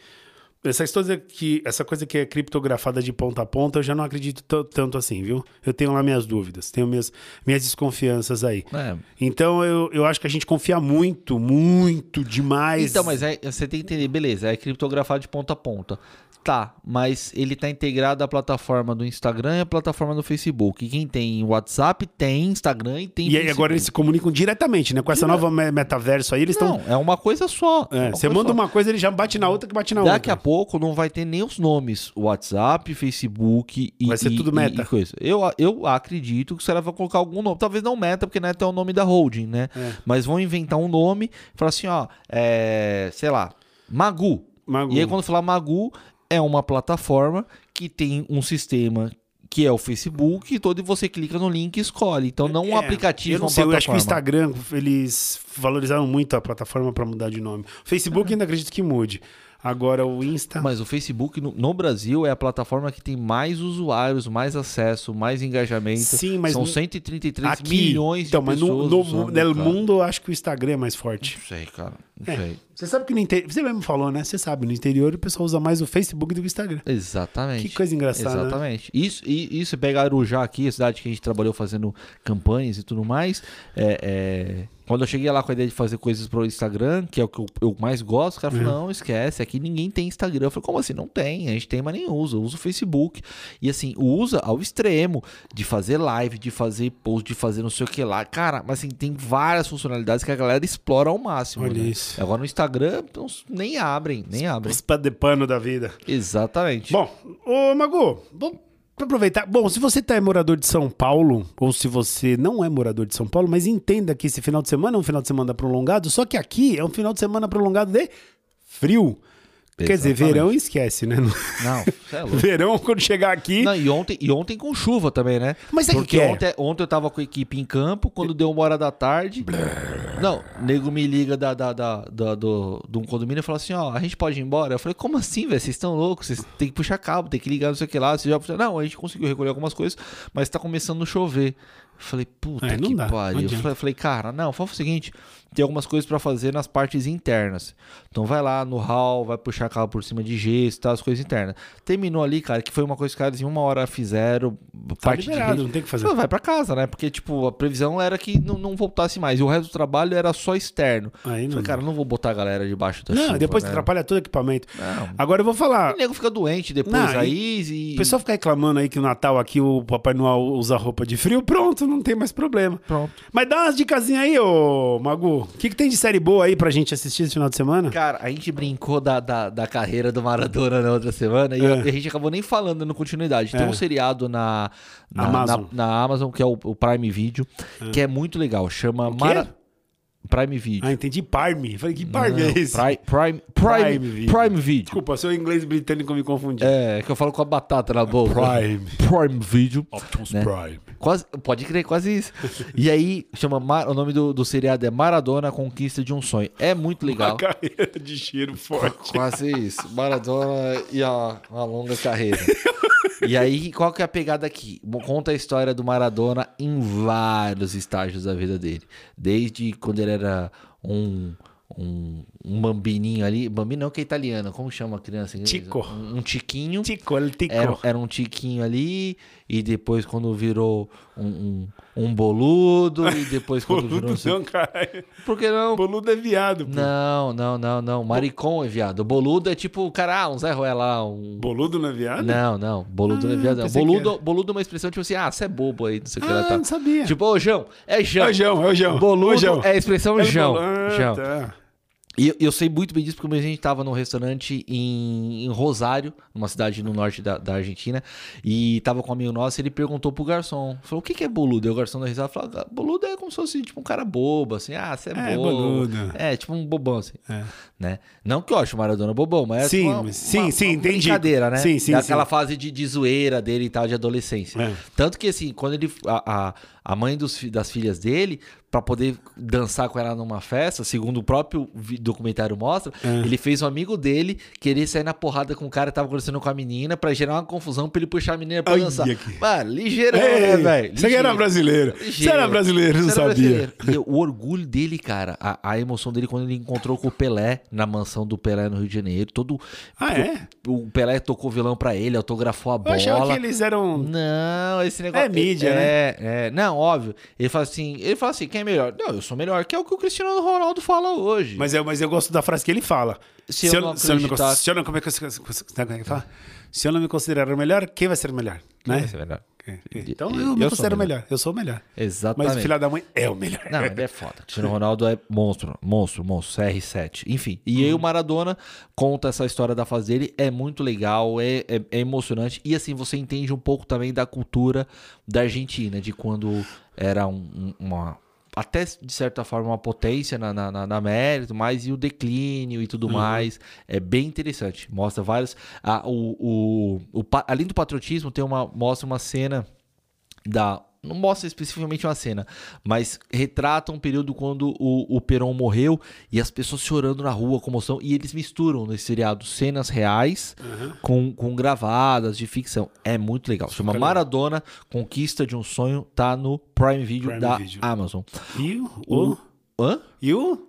Essa coisa que, essa coisa que é criptografada de ponta a ponta, eu já não acredito tanto assim, viu? Eu tenho lá minhas dúvidas, tenho minhas, minhas desconfianças aí. É. Então eu, eu acho que a gente confia muito, muito demais. Então, mas é, você tem que entender, beleza, é criptografado de ponta a ponta. Tá, mas ele tá integrado à plataforma do Instagram e à plataforma do Facebook. E quem tem WhatsApp tem Instagram e tem E aí agora Facebook. eles se comunicam diretamente, né? Com essa nova me- metaverso aí, eles estão. Não, é uma coisa só. É, uma você coisa manda só. uma coisa, ele já bate na outra que bate na Daqui a outra. pouco não vai ter nem os nomes. WhatsApp, Facebook e. Vai ser e- tudo meta. coisa. Eu, eu acredito que caras vão colocar algum nome. Talvez não meta, porque meta é o nome da holding, né? É. Mas vão inventar um nome e falar assim, ó, é, sei lá, Magu. Magu. E aí, quando falar Magu, é uma plataforma que tem um sistema que é o Facebook, e todo e você clica no link e escolhe. Então, não um É, aplicativo, Eu não uma sei, eu acho que o. Instagram, eles valorizaram muito a plataforma para mudar de nome. O Facebook ainda acredito que mude. Agora o Insta. Mas o Facebook no, no Brasil é a plataforma que tem mais usuários, mais acesso, mais engajamento. Sim, mas São no- 133 aqui, milhões então, de mas pessoas. no, no, usando, no cara. mundo eu acho que o Instagram é mais forte. Não sei, cara. Não É. sei. Você sabe que no interior. Você mesmo falou, né? Você sabe, no interior o pessoal usa mais o Facebook do que o Instagram. Exatamente. Que coisa engraçada. né? Exatamente. Isso, e, isso pega Arujá aqui, a cidade que a gente trabalhou fazendo campanhas e tudo mais. É, é, quando eu cheguei lá com a ideia de fazer coisas pro Instagram, que é o que eu, eu mais gosto, o cara falou: não, esquece, aqui ninguém tem Instagram. Eu falei, como assim? Não tem, a gente tem, mas nem usa. Usa o Facebook. E assim, usa ao extremo de fazer live, de fazer post, de fazer não sei o que lá. Cara, mas assim, tem várias funcionalidades que a galera explora ao máximo. Olha né? isso. Agora no Instagram, não- nem abrem, nem abrem. Os pé de pano da vida. Exatamente. Bom, ô Magu, vamos aproveitar. Bom, se você tá é morador de São Paulo, ou se você não é morador de São Paulo, mas entenda que esse final de semana é um final de semana prolongado, só que aqui é um final de semana prolongado de frio. Quer dizer, verão esquece, né? Não, é verão, quando chegar aqui. Não, e ontem, e ontem com chuva também, né? Mas o Porque que é? ontem, ontem eu tava com a equipe em campo, quando deu uma hora da tarde. Não, nego me liga da, da, da, da- do, de um condomínio e fala assim: ó, a gente pode ir embora? Eu falei, como assim, velho? Vocês estão loucos? Vocês têm que puxar cabo, tem que ligar, não sei o que lá. Vocês já... Não, a gente conseguiu recolher algumas coisas, mas tá começando a chover. Eu falei, puta É, que dá, pariu. Eu falei, cara, não, fala o seguinte: tem algumas coisas pra fazer nas partes internas. Então vai lá no hall, vai puxar cabo por cima de gesso, tá, as coisas internas. Terminou ali, cara, que foi uma coisa que os caras em uma hora fizeram. Tá parte de liberado, rede- não tem o que fazer. Não, vai pra casa, né? Porque, tipo, a previsão era que não, não voltasse mais. E o resto do trabalho era só externo. Aí não Falei, cara, não vou botar a galera debaixo da Não, chuva, depois né? atrapalha todo o equipamento. Não. Agora eu vou falar. O nego fica doente depois Não, aí e... O pessoal fica reclamando aí que no Natal aqui o Papai Noel usa roupa de frio, pronto, não tem mais problema. Pronto. Mas dá umas dicasinhas aí, ô Magu. O que, que tem de série boa aí pra gente assistir esse final de semana? Cara, a gente brincou da, da, da carreira do Maradona na outra semana e É. a gente acabou nem falando no continuidade. Tem É. um seriado na, na, Amazon. na, na Amazon, que é o, o Prime Video, que é muito legal. Chama? Mara... Prime Video. Ah, entendi. Parme. Falei, que Parme Não, é esse? Prime, Prime, Prime Prime, Video. Prime Video. Desculpa, seu inglês britânico me confundiu. É, que eu falo com a batata na boca. Prime. Prime Video. Optimus né? Prime. Quase, pode crer, quase isso. E aí, chama Mar- o nome do, do seriado é Maradona Conquista de um Sonho. É muito legal. Uma carreira de cheiro forte. Quase isso. Maradona e a, uma longa carreira. E aí, qual que é a pegada aqui? Conta a história do Maradona em vários estágios da vida dele. Desde quando ele era um, um, um bambininho ali. Bambino não, que é italiano. Como chama a criança? Tico. Um, um tiquinho. Tico, ele tico. Era, era um tiquinho ali, e depois quando virou um, um, um boludo, e depois quando virou... Boludo não, caralho. Por que não? Boludo é viado, pô. Não, não, não, não. Maricom é viado. Boludo é tipo, cara, ah, um Zé Ruela lá, um... Boludo não é viado? Não, não. Boludo não é Ah, viado. não. que Boludo, boludo é uma expressão tipo assim, ah, você é bobo aí, não sei o que lá Ah, tá. não sabia. Tipo, ô, João, é João. É o João, é o João. Boludo o João. é a expressão É o João. bolo- Ah, João. tá. E eu, sei muito bem disso porque a gente tava num restaurante em, em Rosário, numa cidade no norte da, da Argentina, e tava com um amigo nosso e ele perguntou pro garçom, falou, o que que é boludo? E o garçom da risada falou, "Ah, boludo é como se fosse tipo um cara bobo, assim, ah, você é, É, bobo. boludo. É, tipo um bobão, assim, É. né? Não que eu acho o Maradona bobão, mas é Sim, tipo uma, sim, uma- sim, uma entendi. brincadeira, né? Sim, sim, Daquela sim. fase de, de zoeira dele e tal, de adolescência. É. Tanto que, assim, quando ele. A, a, a mãe dos, das filhas dele, pra poder dançar com ela numa festa, segundo o próprio documentário mostra, É. ele fez um amigo dele querer sair na porrada com o cara que tava conversando com a menina pra gerar uma confusão pra ele puxar a menina pra Ai, dançar. aqui. Mano, ligeirão, né, velho? Você que era Ligeiro. brasileiro. Você Ligeiro. era brasileiro, não Você sabia. brasileiro. E o orgulho dele, cara, a, a emoção dele quando ele encontrou com o Pelé na mansão do Pelé no Rio de Janeiro. Todo. Ah, é? O Pelé tocou violão pra ele, autografou a Eu bola. achava que eles eram... Não, esse negócio. É mídia, é, né? É, não, óbvio. Ele fala assim, ele fala assim, quem é melhor? Não, eu sou melhor, que é o que o Cristiano Ronaldo fala hoje. Mas eu, mas eu gosto da frase que ele fala. Se eu não se eu não acreditar- se eu não- como é que eu- como é que ele fala? Se eu não me considerar o melhor, quem vai ser o melhor? Quem Né? vai ser melhor? Então Eu eu, me considero melhor. melhor. Eu sou o melhor. Exatamente. Mas o filho da mãe é o melhor. Não, ele é foda. Cristiano Ronaldo é monstro, monstro, monstro, CR7. Enfim. E aí o Maradona conta essa história da fase dele, é muito legal, é, é, é emocionante. E assim, você entende um pouco também da cultura da Argentina, de quando era um- uma. Até de certa forma uma potência na, na, na, na América, mas e o declínio e tudo mais. É bem interessante. Mostra vários. Ah, o, o, o, além do patriotismo, tem uma, mostra uma cena da. Não mostra especificamente uma cena, mas retrata um período quando o, o Peron morreu e as pessoas chorando na rua, comoção, e eles misturam nesse seriado cenas reais com, com gravadas de ficção. É muito legal. Chama. Maradona, Conquista de um Sonho, tá no Prime Video Prime da Video. Amazon. E o, o, Hã? e o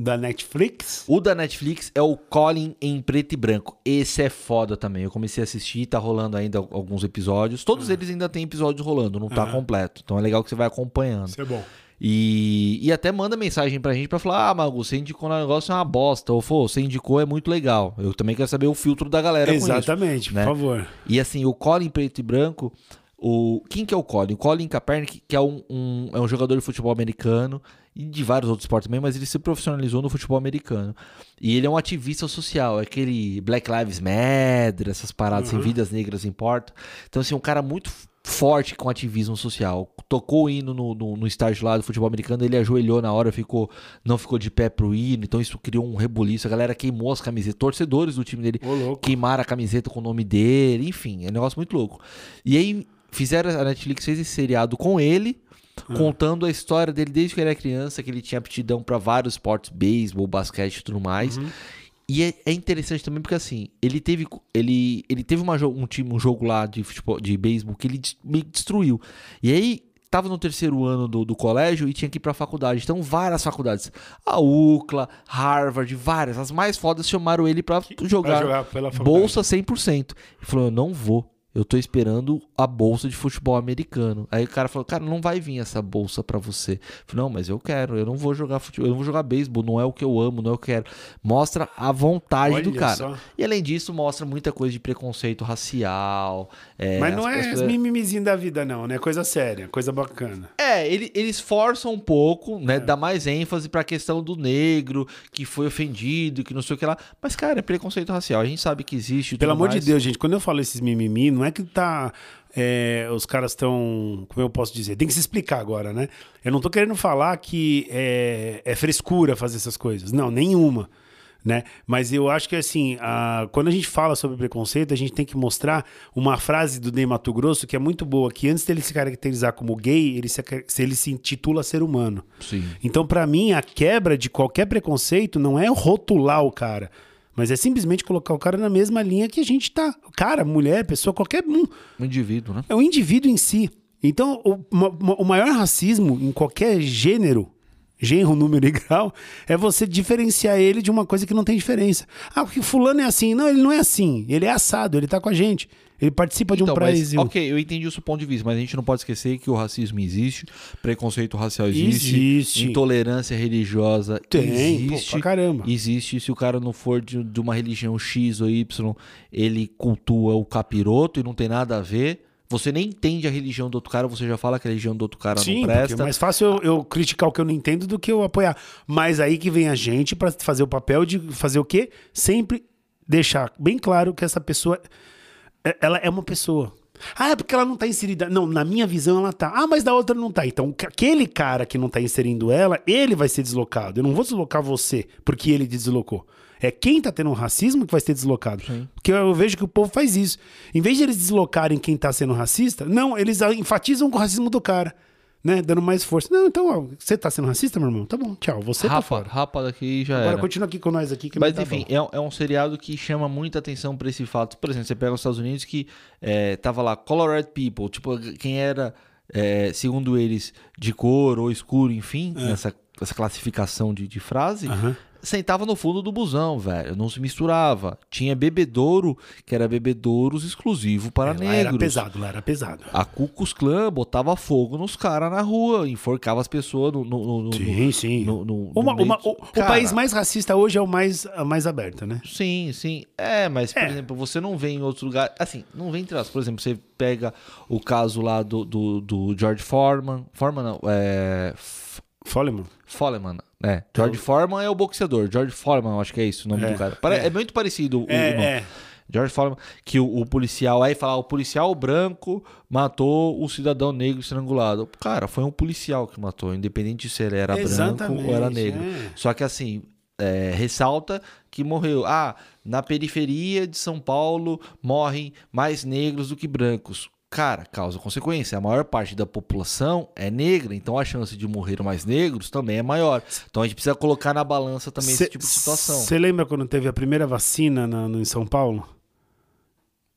da Netflix? O da Netflix é o Colin em preto e branco. Esse é foda também. Eu comecei a assistir, tá rolando ainda alguns episódios. Todos eles ainda tem episódios rolando, não tá completo. Então é legal que você vai acompanhando. Isso é bom. E, e até manda mensagem pra gente pra falar: Ah, Magu, você indicou um negócio é uma bosta. Ou, pô, você indicou é muito legal. Eu também quero saber o filtro da galera com isso. Exatamente, né? por favor. E assim, o Colin preto e branco, o quem que é o Colin? O Colin Kaepernick, que é um, um- é um jogador de futebol americano e de vários outros esportes também, mas ele se profissionalizou no futebol americano. E ele é um ativista social, é aquele Black Lives Matter, essas paradas assim, vidas negras importam. Então assim, um cara muito forte com ativismo social. Tocou o hino no, no, no estágio lá do futebol americano, ele ajoelhou na hora, ficou não ficou de pé pro hino, então isso criou um rebuliço. A galera queimou as camisetas, torcedores do time dele Ô, queimaram a camiseta com o nome dele, enfim, é um negócio muito louco. E aí fizeram, a Netflix fez esse seriado com ele, contando a história dele desde que ele era criança, que ele tinha aptidão para vários esportes, beisebol, basquete e tudo mais. E é, é interessante também porque assim, ele teve ele, ele teve uma, um time, um jogo lá de futebol, de beisebol que ele meio destruiu. E aí tava no terceiro ano do, do colégio e tinha que ir pra faculdade. Então várias faculdades, a UCLA, Harvard, várias, as mais fodas chamaram ele pra jogar, jogar pela faculdade. bolsa 100%. Ele falou: "Eu não vou. Eu tô esperando a bolsa de futebol americano. Aí o cara falou: Cara, não vai vir essa bolsa pra você. Eu falei, não, mas eu quero. Eu não vou jogar futebol. Eu não vou jogar beisebol. Não é o que eu amo, não é o que eu quero. Mostra a vontade do Olha cara. só. E além disso, mostra muita coisa de preconceito racial. é, Mas não as é pessoas- as mimimizinhos da vida, não, né? Coisa séria, coisa bacana. É, ele, eles forçam um pouco, É. né? Dá mais ênfase pra questão do negro que foi ofendido, que não sei o que lá. Mas, cara, é preconceito racial. A gente sabe que existe. Pelo amor mais. de Deus, gente, quando eu falo esses mimimi, não é que tá. é, os caras estão. Como eu posso dizer? Tem que se explicar agora, né? Eu não tô querendo falar que é, é frescura fazer essas coisas. Não, nenhuma. Né? Mas eu acho que assim, a- quando a gente fala sobre preconceito, a gente tem que mostrar uma frase do Ney Mato Grosso que é muito boa, que antes dele se caracterizar como gay, ele se, ele se intitula ser humano. Sim. Então, pra mim, a quebra de qualquer preconceito não é rotular o cara, mas é simplesmente colocar o cara na mesma linha que a gente tá. Cara, mulher, pessoa, qualquer um. Um indivíduo, né? É o indivíduo em si. Então, o, o maior racismo em qualquer gênero, gênero, número e grau, é você diferenciar ele de uma coisa que não tem diferença. Ah, porque fulano é assim. Não, ele não é assim. Ele é assado, ele tá com a gente. Ele participa de um Então, Brasil. ok, eu entendi o seu ponto de vista, mas a gente não pode esquecer que o racismo existe, preconceito racial existe, Existe. intolerância religiosa Tem, pô, existe. pra caramba. Existe, se o cara não for de, de uma religião X ou Y, ele cultua o capiroto e não tem nada a ver. Você nem entende a religião do outro cara, você já fala que a religião do outro cara Sim, não presta. é mais fácil eu, eu criticar o que eu não entendo do que eu apoiar. Mas aí que vem a gente pra fazer o papel de fazer o quê? Sempre deixar bem claro que essa pessoa ela é uma pessoa. Ah, é porque ela não tá inserida. Não, na minha visão ela tá. Ah, mas da outra não tá. Então, aquele cara que não tá inserindo ela, ele vai ser deslocado. Eu não vou deslocar você porque ele deslocou. É quem tá tendo um racismo que vai ser deslocado. Porque eu vejo que o povo faz isso. Em vez de eles deslocarem quem tá sendo racista, não, eles enfatizam com o racismo do cara. Né? Dando mais força. Não, então, ó, você tá sendo racista, meu irmão? Tá bom, tchau. Você tá Rapa, fora. rapa daqui já Agora era. continua aqui com nós aqui. Que Mas tá enfim, é, um- é um seriado que chama muita atenção pra esse fato. Por exemplo, você pega os Estados Unidos que é, tava lá, Colored People, tipo, quem era, é, segundo eles, de cor ou escuro, enfim, nessa, essa classificação de, de frase, É. Sentava no fundo do busão, velho. Não se misturava. Tinha bebedouro, que era bebedouros exclusivo para É, lá negros. era pesado, lá era pesado. A Ku Klux Klan botava fogo nos caras na rua, enforcava as pessoas no, no, no- no- Sim, sim. no- Uma- no uma- de- o, o país mais racista hoje é o mais, a mais aberto, né? Sim, sim. É, mas, por É. exemplo, você não vê em outros lugares. Assim, não vem entre as. Por exemplo, você pega o caso lá do, do, do George Foreman. Foreman não, é. Foleman. Foreman, é. George Foreman é o boxeador. George Foreman, eu acho que é isso o nome É, do cara. Pare- é. é. muito parecido o, o É, nome. é. George Foreman, que o, o policial, aí fala, o policial branco matou o cidadão negro estrangulado. Cara, foi um policial que matou, independente se ele era branco ou era Exatamente, negro. é. Só que assim, é, ressalta que morreu. Ah, na periferia de São Paulo morrem mais negros do que brancos. Cara, causa consequência. A maior parte da população é negra, então a chance de morrer mais negros também é maior. Então a gente precisa colocar na balança também esse tipo de situação. Você lembra quando teve a primeira vacina na- no, em São Paulo?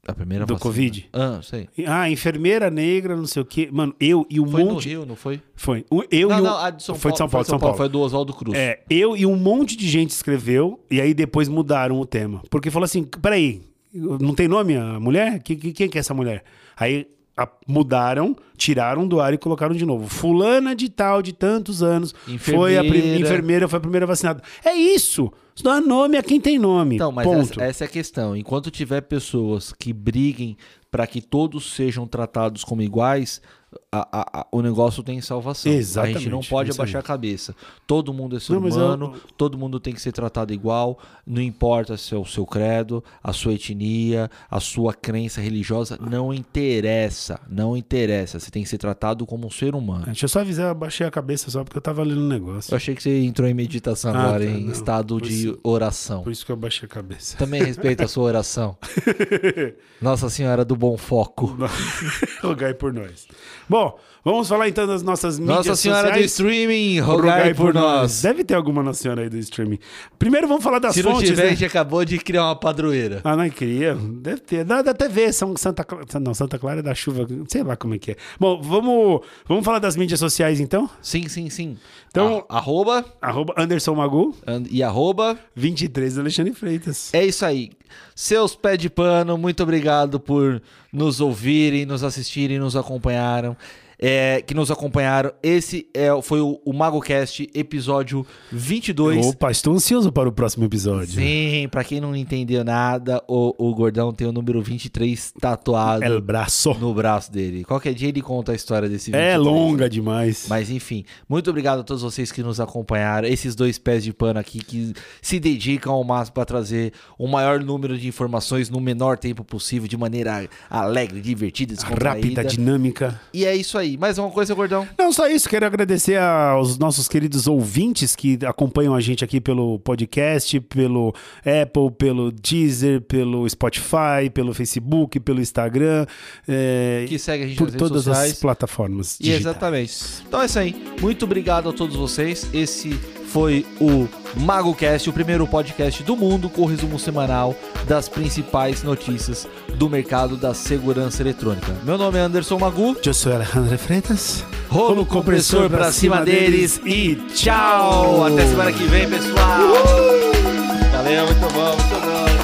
A primeira do vacina. Covid? Ah, sei. Ah, enfermeira negra, não sei o quê. Mano, eu e um Foi no monte. Rio, não foi? Foi. Eu não, e um... não, a de São foi Paulo. de São Paulo, foi São Paulo. Foi do Oswaldo Cruz. É, eu e um monte de gente escreveu, e aí depois mudaram o tema. Porque falou assim: peraí, não tem nome a mulher? Que, que- quem que é essa mulher? Aí a- mudaram, tiraram do ar e colocaram de novo. Fulana de tal, de tantos anos, foi a prim- Enfermeira. enfermeira, foi a primeira vacinada. É isso! Dá nome a quem tem nome. Então, mas Ponto. essa, essa é a questão. Enquanto tiver pessoas que briguem para que todos sejam tratados como iguais, a- a- a- o negócio tem salvação. A Exatamente, gente não pode isso abaixar a cabeça. Todo mundo é ser Não, mas eu- humano, todo mundo tem que ser tratado igual, não importa se é o seu credo, a sua etnia, a sua crença religiosa, não interessa, não interessa. Você tem que ser tratado como um ser humano. Deixa eu só avisar, eu baixei a cabeça só porque eu tava lendo um negócio. Eu achei que você entrou em meditação Ah, agora, tá, em não. estado Por de isso- oração. Por isso que eu baixei a cabeça. Também respeita a sua oração. Nossa Senhora do Bom Foco. Rogai por nós. Bom, vamos falar então das nossas mídias Nossa Senhora do sociais. streaming, rogai por nós. Deve ter alguma Nossa Senhora aí do streaming. Primeiro vamos falar das Se não fontes, tiver, a né? gente acabou de criar uma padroeira. Ah, não queria. Deve ter. Dá até ver. São Santa Clara. Não, Santa Clara é da chuva. Sei lá como é que é. Bom, vamos, vamos falar das mídias sociais então? Sim, sim, sim. Então- A- arroba Arroba Anderson Magu, and- e arroba. 23 Alexandre Freitas. É isso aí. Seus pés de pano, muito obrigado por nos ouvirem, nos assistirem, nos acompanharam. É, que nos acompanharam. Esse é, foi o, o MagoCast, episódio 22. Opa, estou ansioso para o próximo episódio. Sim, pra quem não entendeu nada, o, o Gordão tem o número 23 tatuado El braço. no braço dele. Qualquer dia ele conta a história desse 23. É longa demais. Mas enfim, muito obrigado a todos vocês que nos acompanharam, esses dois pés de pano aqui que se dedicam ao máximo para trazer o maior número de informações no menor tempo possível, de maneira alegre, divertida, descontraída. Rápida, dinâmica. E é isso aí. Mais uma coisa, gordão? Não, só isso. Quero agradecer aos nossos queridos ouvintes que acompanham a gente aqui pelo podcast, pelo Apple, pelo Deezer, pelo Spotify, pelo Facebook, pelo Instagram. é, Que segue a gente por todas sociais. as plataformas E digitais. exatamente. Então é isso aí. Muito obrigado a todos vocês. Esse foi o MagoCast, o primeiro podcast do mundo com o resumo semanal das principais notícias do mercado da segurança eletrônica. Meu nome é Anderson Magu. Eu sou Alejandro Freitas. Rolo compressor pra cima deles e tchau! Até semana que vem, pessoal! Valeu, muito bom, muito bom!